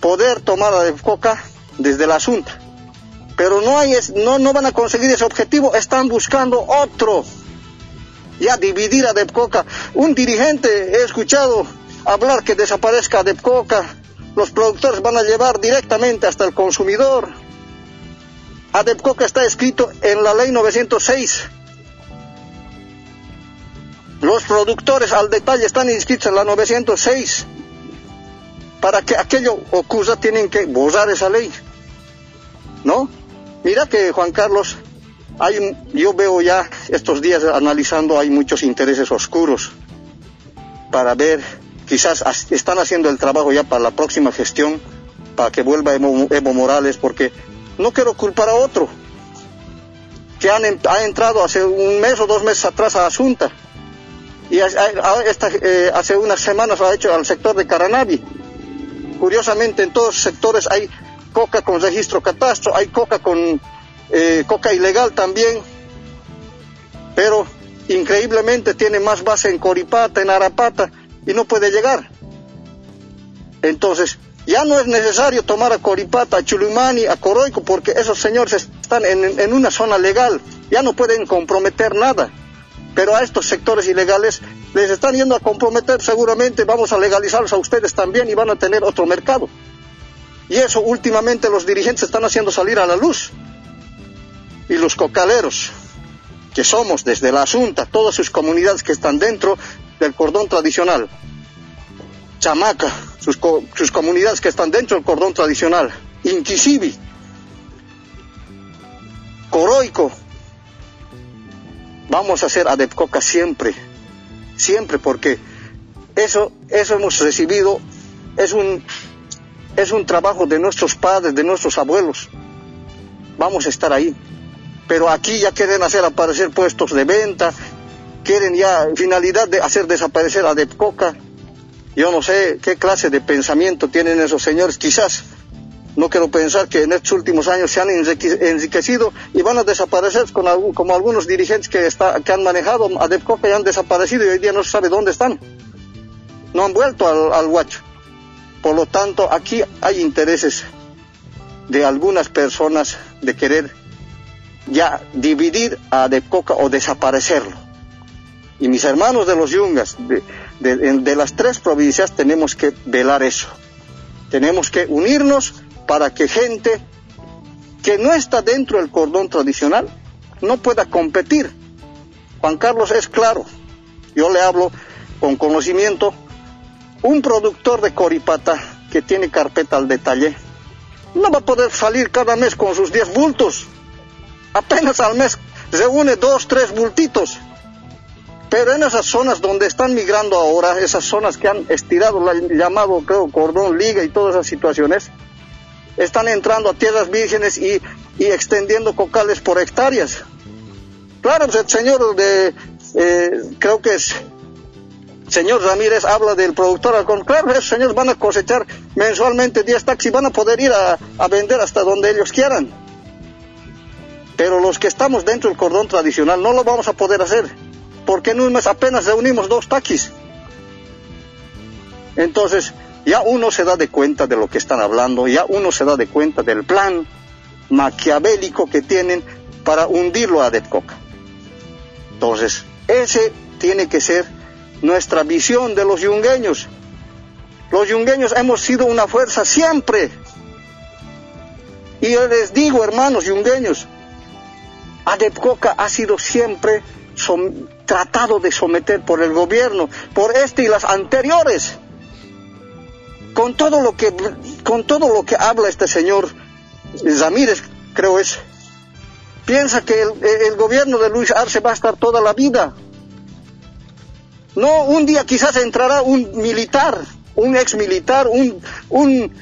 poder tomar a Coca desde la Asunta. Pero no, hay, no, no van a conseguir ese objetivo, están buscando otro. Ya dividir a Depcoca. Un dirigente, he escuchado hablar que desaparezca Depcoca, los productores van a llevar directamente hasta el consumidor. ADEPCOCA está escrito en la ley 906. Los productores al detalle están inscritos en la 906. Para que aquello ocurra tienen que borrar esa ley. ¿No? Mira que Juan Carlos, hay, yo veo ya estos días analizando, hay muchos intereses oscuros para ver quizás están haciendo el trabajo ya para la próxima gestión, para que vuelva Evo, Morales, porque no quiero culpar a otro, que han, ha entrado hace un mes o dos meses atrás a Asunta, y eh, hace unas semanas ha hecho al sector de Caranavi. Curiosamente, en todos los sectores hay coca con registro catastro, hay coca con eh, coca ilegal también, pero increíblemente tiene más base en Coripata, en Arapata, y no puede llegar. Entonces, ya no es necesario tomar a Coripata, a Chulumani, a Coroico, porque esos señores están en, una zona legal, ya no pueden comprometer nada. Pero a estos sectores ilegales les están yendo a comprometer, seguramente vamos a legalizarlos a ustedes también y van a tener otro mercado. Y eso últimamente los dirigentes están haciendo salir a la luz. Y los cocaleros, que somos desde la Asunta, todas sus comunidades que están dentro, del cordón tradicional. Chamaca, sus, comunidades que están dentro del cordón tradicional. Inquisibi, Coroico. Vamos a hacer Adepcoca siempre, siempre, porque eso, eso hemos recibido, es un, es un trabajo de nuestros padres, de nuestros abuelos. Vamos a estar ahí. Pero aquí ya quieren hacer aparecer puestos de venta, quieren ya finalidad de hacer desaparecer a Depcoca. Yo no sé qué clase de pensamiento tienen esos señores, quizás. No quiero pensar que en estos últimos años se han enriquecido y van a desaparecer como algunos dirigentes que, han manejado a y han desaparecido y hoy día no se sabe dónde están. No han vuelto al, al Huacho. Por lo tanto, aquí hay intereses de algunas personas de querer ya dividir a Depcoca o desaparecerlo. Y mis hermanos de los yungas, de, las tres provincias, tenemos que velar eso. Tenemos que unirnos para que gente que no está dentro del cordón tradicional no pueda competir. Juan Carlos es claro, yo le hablo con conocimiento, un productor de coripata que tiene carpeta al detalle no va a poder salir cada mes con sus 10 bultos. Apenas al mes reúne dos, tres bultitos. Pero en esas zonas donde están migrando ahora, esas zonas que han estirado el llamado, cordón liga y todas esas situaciones, están entrando a tierras vírgenes y, extendiendo cocales por hectáreas. Claro, el señor de, eh, creo que es, señor Ramírez habla del productor Claro, esos señores van a cosechar mensualmente 10 taxis y van a poder ir a, a vender hasta donde ellos quieran Pero los que estamos dentro del cordón tradicional no lo vamos a poder hacer, porque en un mes apenas reunimos dos taquis. Entonces, ya uno se da de cuenta de lo que están hablando, ya uno se da de cuenta del plan maquiavélico que tienen para hundirlo a Depcoca. Entonces, ese tiene que ser nuestra visión de los yungueños. Los yungueños hemos sido una fuerza siempre. Y yo les digo, hermanos yungueños, Adepcoca ha sido siempre tratado de someter por el gobierno, por este y las anteriores. Con todo lo que, con todo lo que habla este señor Ramírez, creo es, piensa que el, gobierno de Luis Arce va a estar toda la vida. No, un día quizás entrará un militar, un ex militar, un, un,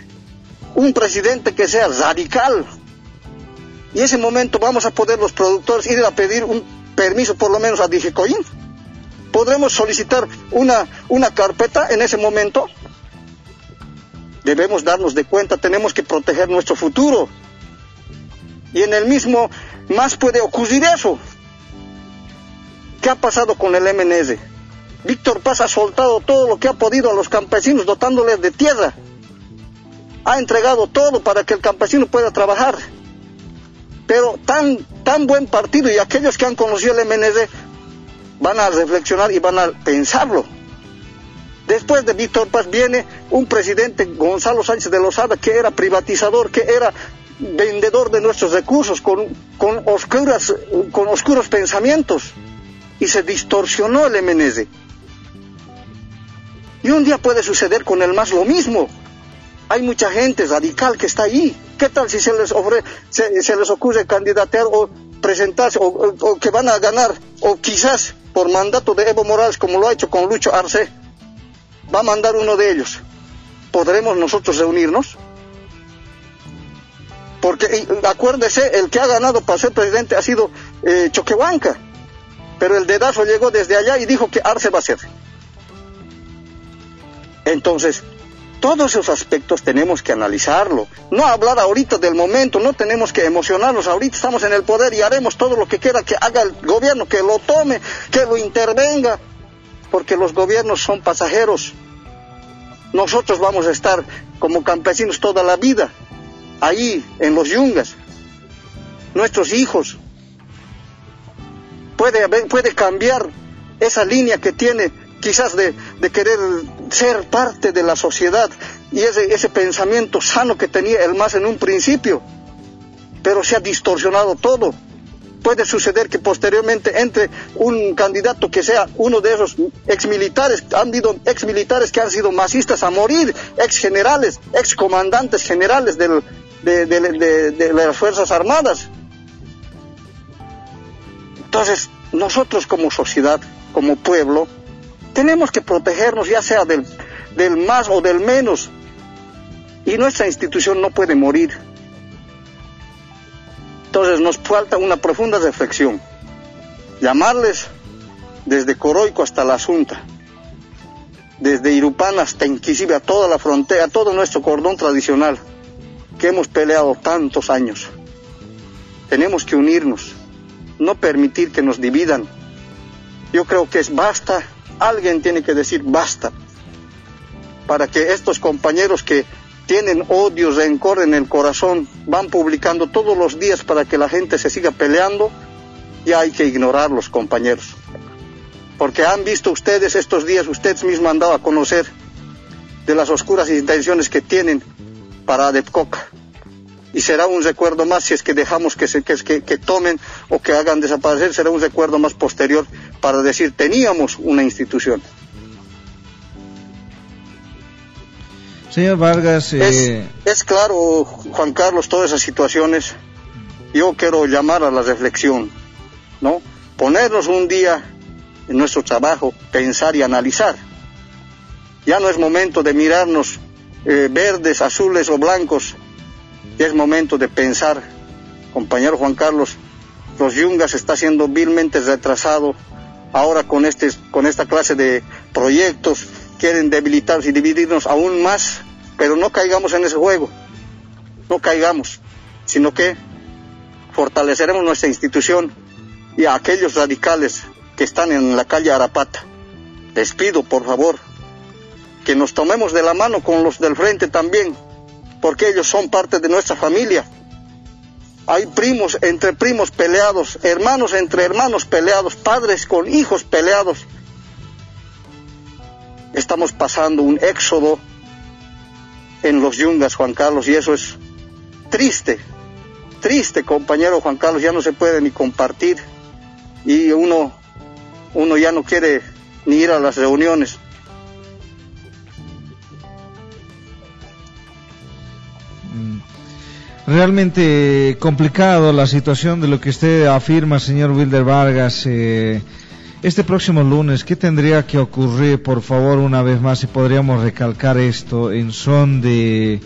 un presidente que sea radical. Y ese momento vamos a poder los productores ir a pedir un permiso por lo menos a Digicoin. Podremos solicitar una, una carpeta en ese momento. Debemos darnos de cuenta, tenemos que proteger nuestro futuro. Y en el mismo más puede ocurrir eso. ¿Qué ha pasado con el MNS? Víctor Paz ha soltado todo lo que ha podido a los campesinos dotándoles de tierra. Ha entregado todo para que el campesino pueda trabajar. Pero tan, tan buen partido y aquellos que han conocido el MND van a reflexionar y van a pensarlo. Después de Víctor Paz viene un presidente, Gonzalo Sánchez de Lozada, que era privatizador, que era vendedor de nuestros recursos, con, con, oscuras, con oscuros pensamientos. Y se distorsionó el MND. Y un día puede suceder con el MAS lo mismo. Hay mucha gente radical que está ahí. ¿Qué tal si se les, ofrece, se, les ocurre candidatear o presentarse o, que van a ganar o quizás por mandato de Evo Morales como lo ha hecho con Lucho Arce? Va a mandar uno de ellos. ¿Podremos nosotros reunirnos? Porque acuérdese, el que ha ganado para ser presidente ha sido eh, Choquehuanca. Pero el dedazo llegó desde allá y dijo que Arce va a ser. Entonces, todos esos aspectos tenemos que analizarlo. No hablar ahorita del momento, no tenemos que emocionarnos. Ahorita estamos en el poder y haremos todo lo que quiera que haga el gobierno, que lo tome, que lo intervenga, porque los gobiernos son pasajeros. Nosotros vamos a estar como campesinos toda la vida, ahí en los yungas. Nuestros hijos. Puede, puede cambiar esa línea que tiene quizás de, querer ser parte de la sociedad y ese, ese pensamiento sano que tenía el más en un principio, pero se ha distorsionado todo. Puede suceder que posteriormente entre un candidato que sea uno de esos exmilitares, han habido exmilitares que han sido masistas a morir, ex generales, ex generales de, las Fuerzas Armadas. Entonces, nosotros como sociedad, como pueblo, tenemos que protegernos ya sea del más o del menos. Y nuestra institución no puede morir. Entonces nos falta una profunda reflexión. Llamarles desde Coroico hasta la Asunta, desde Irupán hasta inclusive a toda la frontera, a todo nuestro cordón tradicional que hemos peleado tantos años. Tenemos que unirnos, no permitir que nos dividan. Yo creo que es basta alguien tiene que decir basta para que estos compañeros que tienen odio, rencor en el corazón, van publicando todos los días para que la gente se siga peleando, y hay que ignorarlos, compañeros. Porque han visto ustedes estos días, ustedes mismos han dado a conocer de las oscuras intenciones que tienen para Adepcoca. Y será un recuerdo más si es que dejamos que, se, que, que tomen o que hagan desaparecer, será un recuerdo más posterior para decir teníamos una institución. Señor Vargas, eh, es, claro, Juan Carlos, todas esas situaciones. Yo quiero llamar a la reflexión, ¿no? Ponernos un día en nuestro trabajo, pensar y analizar. Ya no es momento de mirarnos eh, verdes, azules o blancos. Es momento de pensar, compañero Juan Carlos, los yungas está siendo vilmente retrasado ahora con, este, con esta clase de proyectos quieren debilitarnos y dividirnos aún más, pero no caigamos en ese juego, no caigamos, sino que fortaleceremos nuestra institución y a aquellos radicales que están en la calle Arapata. Les pido, por favor, que nos tomemos de la mano con los del frente también, porque ellos son parte de nuestra familia. Hay primos entre primos peleados, hermanos entre hermanos peleados, padres con hijos peleados. Estamos pasando un éxodo en los yungas, Juan Carlos, y eso es triste, triste, compañero Juan Carlos, ya no se puede ni compartir y uno, uno ya no quiere ni ir a las reuniones. Mm. Realmente complicado la situación de lo que usted afirma, señor Wilder Vargas. Eh, este próximo lunes, ¿qué tendría que ocurrir, por favor, una vez más, si podríamos recalcar esto en son de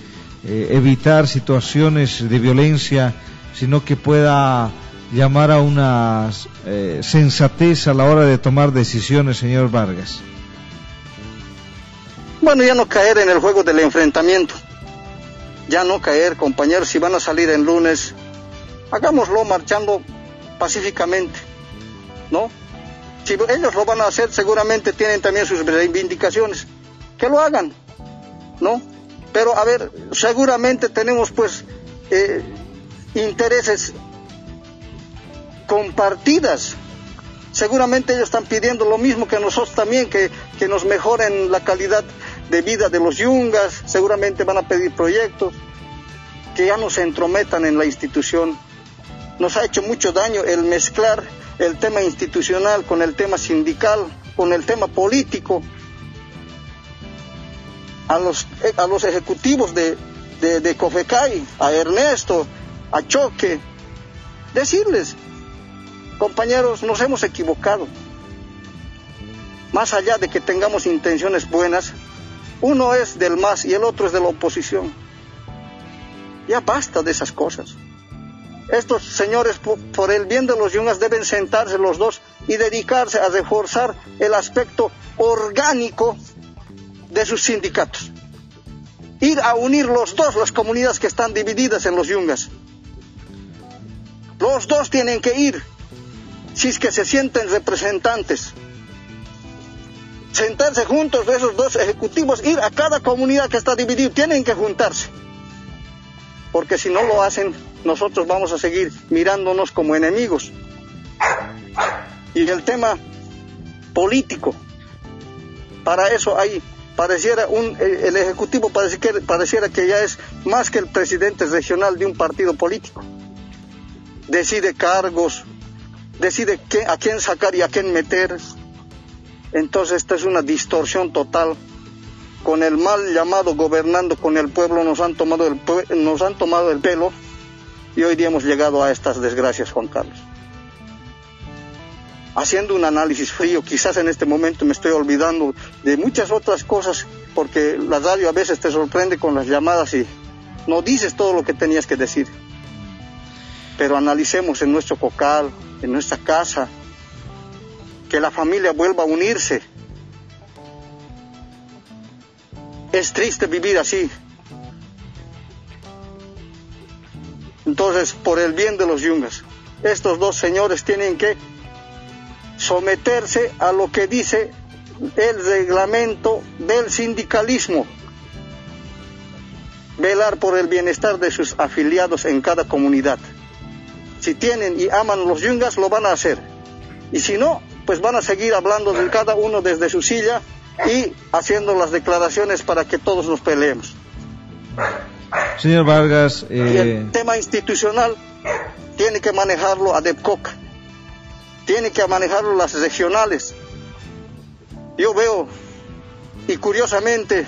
eh, evitar situaciones de violencia, sino que pueda llamar a una eh, sensatez a la hora de tomar decisiones, señor Vargas? Bueno, ya no caer en el juego del enfrentamiento. Ya no caer, compañeros, si van a salir el lunes, hagámoslo marchando pacíficamente, ¿no? Si ellos lo van a hacer, seguramente tienen también sus reivindicaciones. Que lo hagan, ¿no? Pero a ver, seguramente tenemos pues eh, intereses compartidas. Seguramente ellos están pidiendo lo mismo que nosotros también, que, que nos mejoren la calidad de vida de los yungas, seguramente van a pedir proyectos, que ya no se entrometan en la institución. Nos ha hecho mucho daño el mezclar el tema institucional con el tema sindical, con el tema político. A los, a los ejecutivos de, de, de Cofecay, a Ernesto, a Choque, decirles, compañeros, nos hemos equivocado. Más allá de que tengamos intenciones buenas, uno es del MAS y el otro es de la oposición. Ya basta de esas cosas. Estos señores, por el bien de los yungas, deben sentarse los dos y dedicarse a reforzar el aspecto orgánico de sus sindicatos. Ir a unir los dos las comunidades que están divididas en los yungas. Los dos tienen que ir, si es que se sienten representantes. Sentarse juntos esos dos ejecutivos, ir a cada comunidad que está dividida, tienen que juntarse. Porque si no lo hacen, nosotros vamos a seguir mirándonos como enemigos. Y el tema político, para eso hay, pareciera un, eh, el Ejecutivo pareciera, pareciera que ya es más que el presidente regional de un partido político. Decide cargos, decide a quién sacar y a quién meter. Entonces esta es una distorsión total con el mal llamado gobernando con el pueblo nos han tomado el, nos han tomado el pelo y hoy día hemos llegado a estas desgracias, Juan Carlos. Haciendo un análisis frío, quizás en este momento me estoy olvidando de muchas otras cosas, porque la radio a veces te sorprende con las llamadas y no dices todo lo que tenías que decir. Pero analicemos en nuestro cocal, en nuestra casa, que la familia vuelva a unirse. Es triste vivir así, Entonces, por el bien de los yungas, estos dos señores tienen que someterse a lo que dice el reglamento del sindicalismo, velar por el bienestar de sus afiliados en cada comunidad. Si tienen y aman los yungas, lo van a hacer. Y si no, pues van a seguir hablando de cada uno desde su silla y haciendo las declaraciones para que todos nos peleemos. Señor Vargas. Y el Eh, tema institucional tiene que manejarlo a DEPCOC, tiene que manejarlo las regionales. Yo veo, y curiosamente,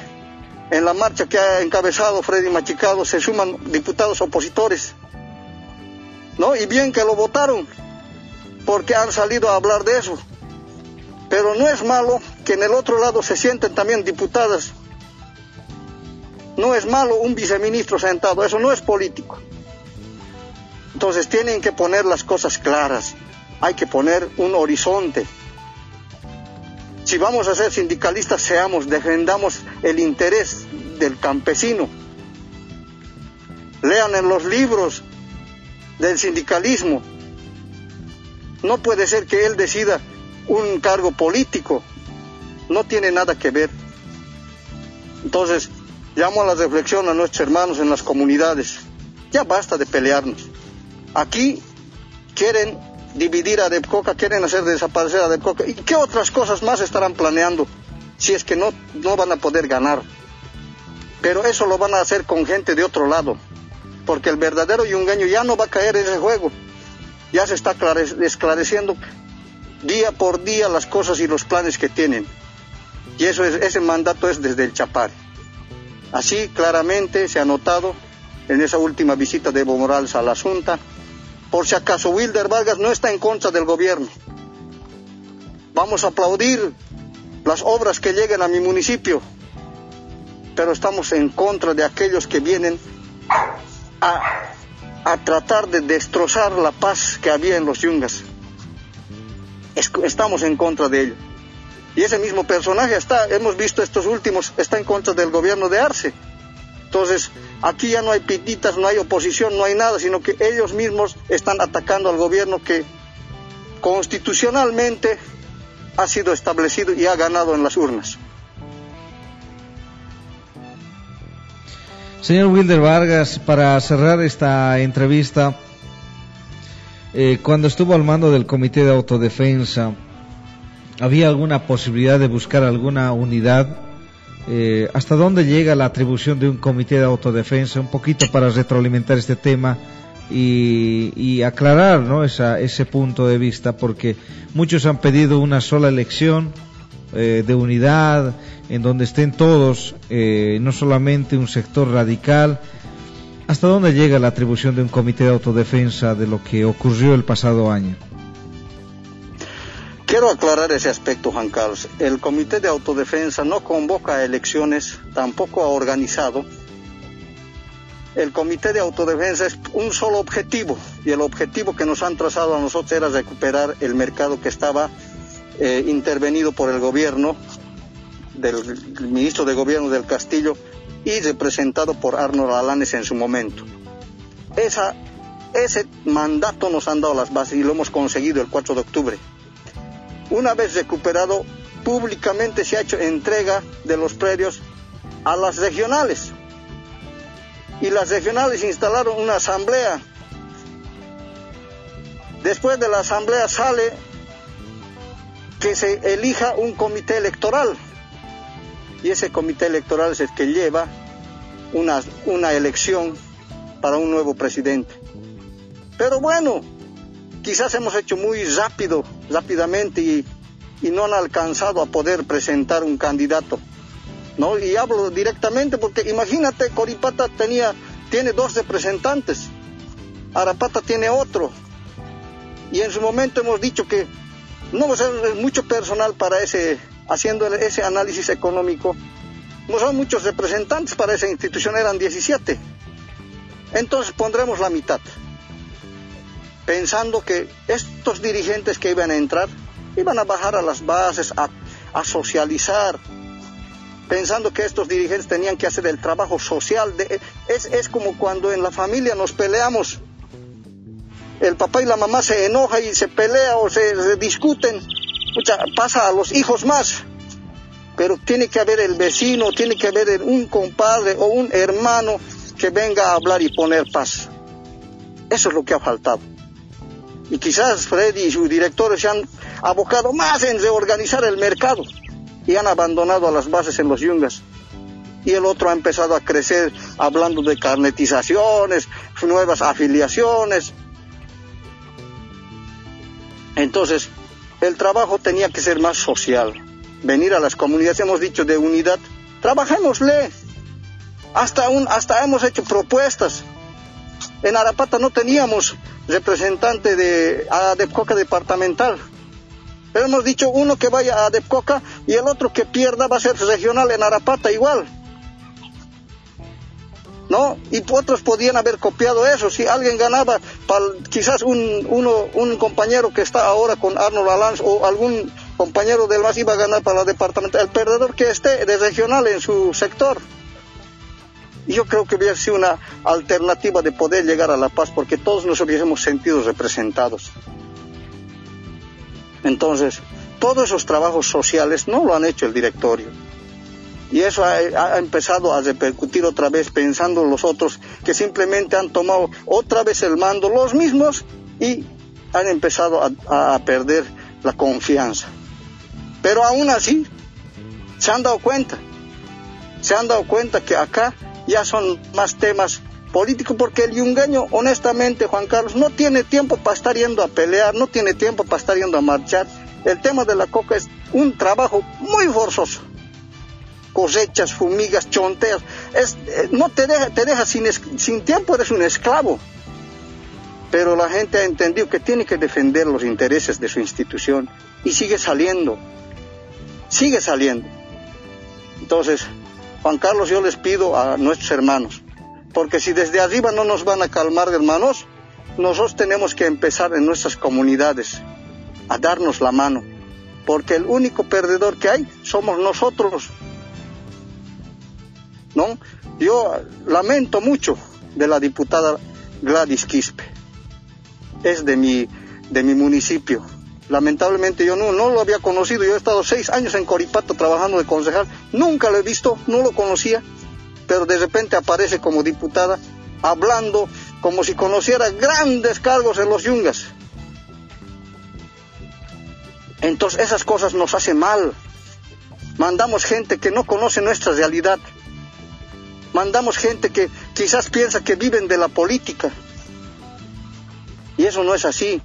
en la marcha que ha encabezado Freddy Machicado se suman diputados opositores. ¿No? Y bien que lo votaron, porque han salido a hablar de eso. Pero no es malo que en el otro lado se sienten también diputadas no es malo un viceministro sentado, eso no es político. Entonces tienen que poner las cosas claras, hay que poner un horizonte. Si vamos a ser sindicalistas, seamos, defendamos el interés del campesino. Lean en los libros del sindicalismo. No puede ser que él decida un cargo político. No tiene nada que ver. Entonces, llamo a la reflexión a nuestros hermanos en las comunidades. Ya basta de pelearnos. Aquí quieren dividir a Depcoca, quieren hacer desaparecer a Depcoca. ¿Y qué otras cosas más estarán planeando si es que no, no van a poder ganar? Pero eso lo van a hacer con gente de otro lado, porque el verdadero yungueño ya no va a caer en ese juego. Ya se está esclareciendo día por día las cosas y los planes que tienen. Y eso es, ese mandato es desde el Chapar. Así claramente se ha notado en esa última visita de Evo Morales a la Junta por si acaso Wilder Vargas no está en contra del gobierno. Vamos a aplaudir las obras que lleguen a mi municipio, pero estamos en contra de aquellos que vienen a, tratar de destrozar la paz que había en los yungas. estamos en contra de ello. Y ese mismo personaje está, hemos visto estos últimos, está en contra del gobierno de Arce. Entonces, aquí ya no hay pititas, no hay oposición, no hay nada, sino que ellos mismos están atacando al gobierno que constitucionalmente ha sido establecido y ha ganado en las urnas. Señor Wilder Vargas, para cerrar esta entrevista, eh, cuando estuvo al mando del Comité de Autodefensa, ¿había alguna posibilidad de buscar alguna unidad eh, hasta dónde llega la atribución de un comité de autodefensa, un poquito para retroalimentar este tema y, aclarar ¿no? ese punto de vista, porque muchos han pedido una sola elección eh, de unidad, en donde estén todos, eh, no solamente un sector radical. ¿Hasta dónde llega la atribución de un comité de autodefensa de lo que ocurrió el pasado año? Quiero aclarar ese aspecto, Juan Carlos. El Comité de Autodefensa no convoca elecciones, tampoco ha organizado. El Comité de Autodefensa es un solo objetivo y el objetivo que nos han trazado a nosotros era recuperar el mercado que estaba eh, intervenido por el gobierno, del ministro de Gobierno del Castillo y representado por Arnold Alanes en su momento. Esa, ese mandato nos han dado las bases y lo hemos conseguido el 4 de octubre. Una vez recuperado, públicamente se ha hecho entrega de los predios a las regionales. Y las regionales instalaron una asamblea. Después de la asamblea sale que se elija un comité electoral. Y ese comité electoral es el que lleva una, una elección para un nuevo presidente. Pero bueno, quizás hemos hecho muy rápido, rápidamente y, no han alcanzado a poder presentar un candidato. ¿no? Y hablo directamente porque imagínate, Coripata tenía, tiene dos representantes, Arapata tiene otro. Y en su momento hemos dicho que no va a ser mucho personal para ese, haciendo ese análisis económico. No son muchos representantes para esa institución, eran 17. Entonces pondremos la mitad pensando que estos dirigentes que iban a entrar iban a bajar a las bases, a, socializar, pensando que estos dirigentes tenían que hacer el trabajo social. Es, es como cuando en la familia nos peleamos, el papá y la mamá se enojan y se pelean o se, discuten, pasa a los hijos más. Pero tiene que haber el vecino, tiene que haber un compadre o un hermano que venga a hablar y poner paz. Eso es lo que ha faltado. Y quizás Freddy y sus directores se han abocado más en reorganizar el mercado y han abandonado a las bases en los yungas. Y el otro ha empezado a crecer hablando de carnetizaciones, nuevas afiliaciones. Entonces, el trabajo tenía que ser más social. Venir a las comunidades, hemos dicho de unidad, trabajémosle. Hasta, un, hasta hemos hecho propuestas en Arapata no teníamos representante de ADEPCOCA departamental. Hemos dicho uno que vaya a ADEPCOCA y el otro que pierda va a ser regional en Arapata igual. ¿No? Y otros podían haber copiado eso. Si alguien ganaba, quizás un compañero que está ahora con Arnold Alans o algún compañero del MAS iba a ganar para la departamental. El perdedor que esté de regional en su sector. Yo creo que hubiera sido una alternativa de poder llegar a la paz porque todos nos hubiésemos sentido representados. Entonces, todos esos trabajos sociales no lo han hecho el directorio. Y eso ha, empezado a repercutir otra vez pensando los otros que simplemente han tomado otra vez el mando los mismos y han empezado a perder la confianza. Pero aún así, se han dado cuenta, se han dado cuenta que acá ya son más temas políticos porque el yungueño, honestamente, Juan Carlos, no tiene tiempo para estar yendo a pelear, no tiene tiempo para estar yendo a marchar. El tema de la coca es un trabajo muy forzoso. Cosechas, fumigas, chonteas. Es, eh, no te deja, te deja sin, sin tiempo, eres un esclavo. Pero la gente ha entendido que tiene que defender los intereses de su institución y sigue saliendo. Sigue saliendo. Entonces, Juan Carlos, yo les pido a nuestros hermanos, porque si desde arriba no nos van a calmar, hermanos, nosotros tenemos que empezar en nuestras comunidades a darnos la mano, porque el único perdedor que hay somos nosotros. ¿No? Yo lamento mucho de la diputada Gladys Quispe. Es de mi, de mi municipio. Lamentablemente yo no, lo había conocido. Yo he estado seis años en Coripato trabajando de concejal. Nunca lo he visto, no lo conocía. Pero de repente aparece como diputada hablando como si conociera grandes cargos en los yungas. Entonces esas cosas nos hacen mal. Mandamos gente que no conoce nuestra realidad. Mandamos gente que quizás piensa que viven de la política. Y eso no es así.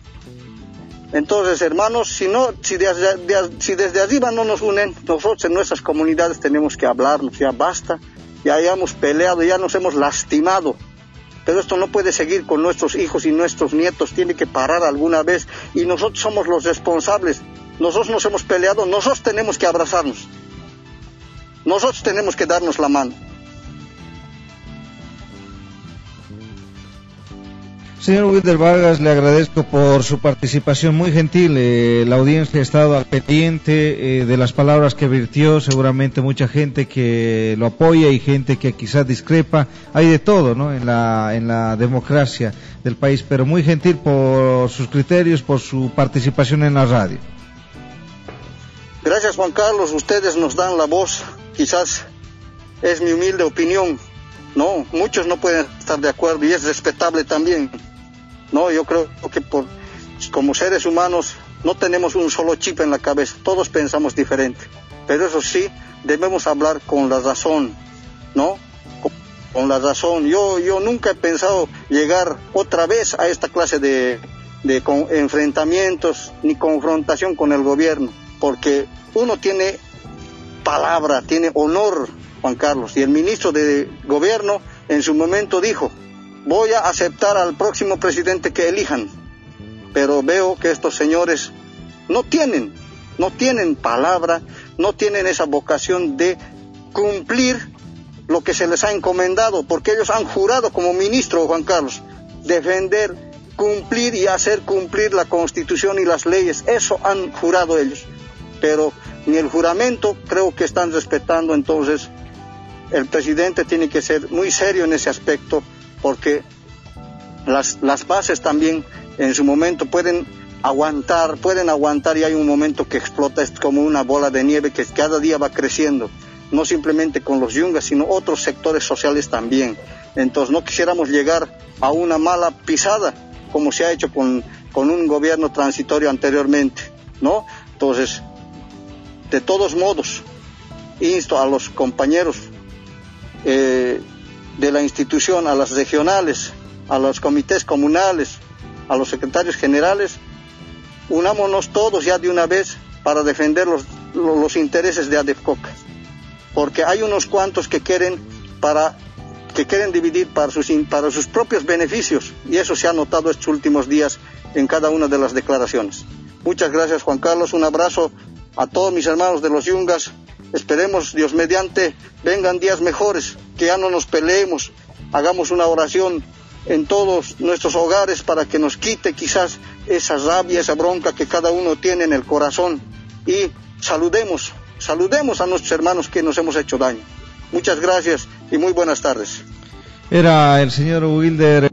Entonces, hermanos, si, no, si, desde arriba no nos unen, nosotros en nuestras comunidades tenemos que hablarnos, ya basta, ya hayamos peleado, ya nos hemos lastimado. Pero esto no puede seguir con nuestros hijos y nuestros nietos, tiene que parar alguna vez y nosotros somos los responsables. Nosotros nos hemos peleado, nosotros tenemos que abrazarnos. Nosotros tenemos que darnos la mano. Señor Wilder Vargas, le agradezco por su participación muy gentil. Eh, la audiencia ha estado al pendiente eh, de las palabras que virtió. Seguramente mucha gente que lo apoya y gente que quizás discrepa. Hay de todo, ¿no? En la, en la democracia del país. Pero muy gentil por sus criterios, por su participación en la radio. Gracias, Juan Carlos. Ustedes nos dan la voz. Quizás es mi humilde opinión. No, muchos no pueden estar de acuerdo y es respetable también. No, yo creo que por, como seres humanos no tenemos un solo chip en la cabeza, todos pensamos diferente. Pero eso sí, debemos hablar con la razón, ¿no? Con, la razón. Yo, yo nunca he pensado llegar otra vez a esta clase de, de enfrentamientos ni confrontación con el gobierno, porque uno tiene palabra, tiene honor, Juan Carlos, y el ministro de gobierno en su momento dijo, voy a aceptar al próximo presidente que elijan, pero veo que estos señores no tienen, no tienen palabra, no tienen esa vocación de cumplir lo que se les ha encomendado, porque ellos han jurado como ministro, Juan Carlos, defender, cumplir y hacer cumplir la constitución y las leyes, eso han jurado ellos, pero ni el juramento creo que están respetando, entonces el presidente tiene que ser muy serio en ese aspecto porque las, las bases también en su momento pueden aguantar, pueden aguantar y hay un momento que explota, es como una bola de nieve que cada día va creciendo, no simplemente con los yungas, sino otros sectores sociales también. Entonces no quisiéramos llegar a una mala pisada como se ha hecho con, con un gobierno transitorio anteriormente, ¿no? Entonces, de todos modos, insto a los compañeros eh, de la institución a las regionales, a los comités comunales, a los secretarios generales, unámonos todos ya de una vez para defender los, los intereses de ADEFCOCA, porque hay unos cuantos que quieren para que quieren dividir para sus, para sus propios beneficios y eso se ha notado estos últimos días en cada una de las declaraciones. Muchas gracias Juan Carlos, un abrazo a todos mis hermanos de los Yungas, Esperemos, Dios mediante, vengan días mejores, que ya no nos peleemos, hagamos una oración en todos nuestros hogares para que nos quite quizás esa rabia, esa bronca que cada uno tiene en el corazón y saludemos, saludemos a nuestros hermanos que nos hemos hecho daño. Muchas gracias y muy buenas tardes. Era el señor Wilder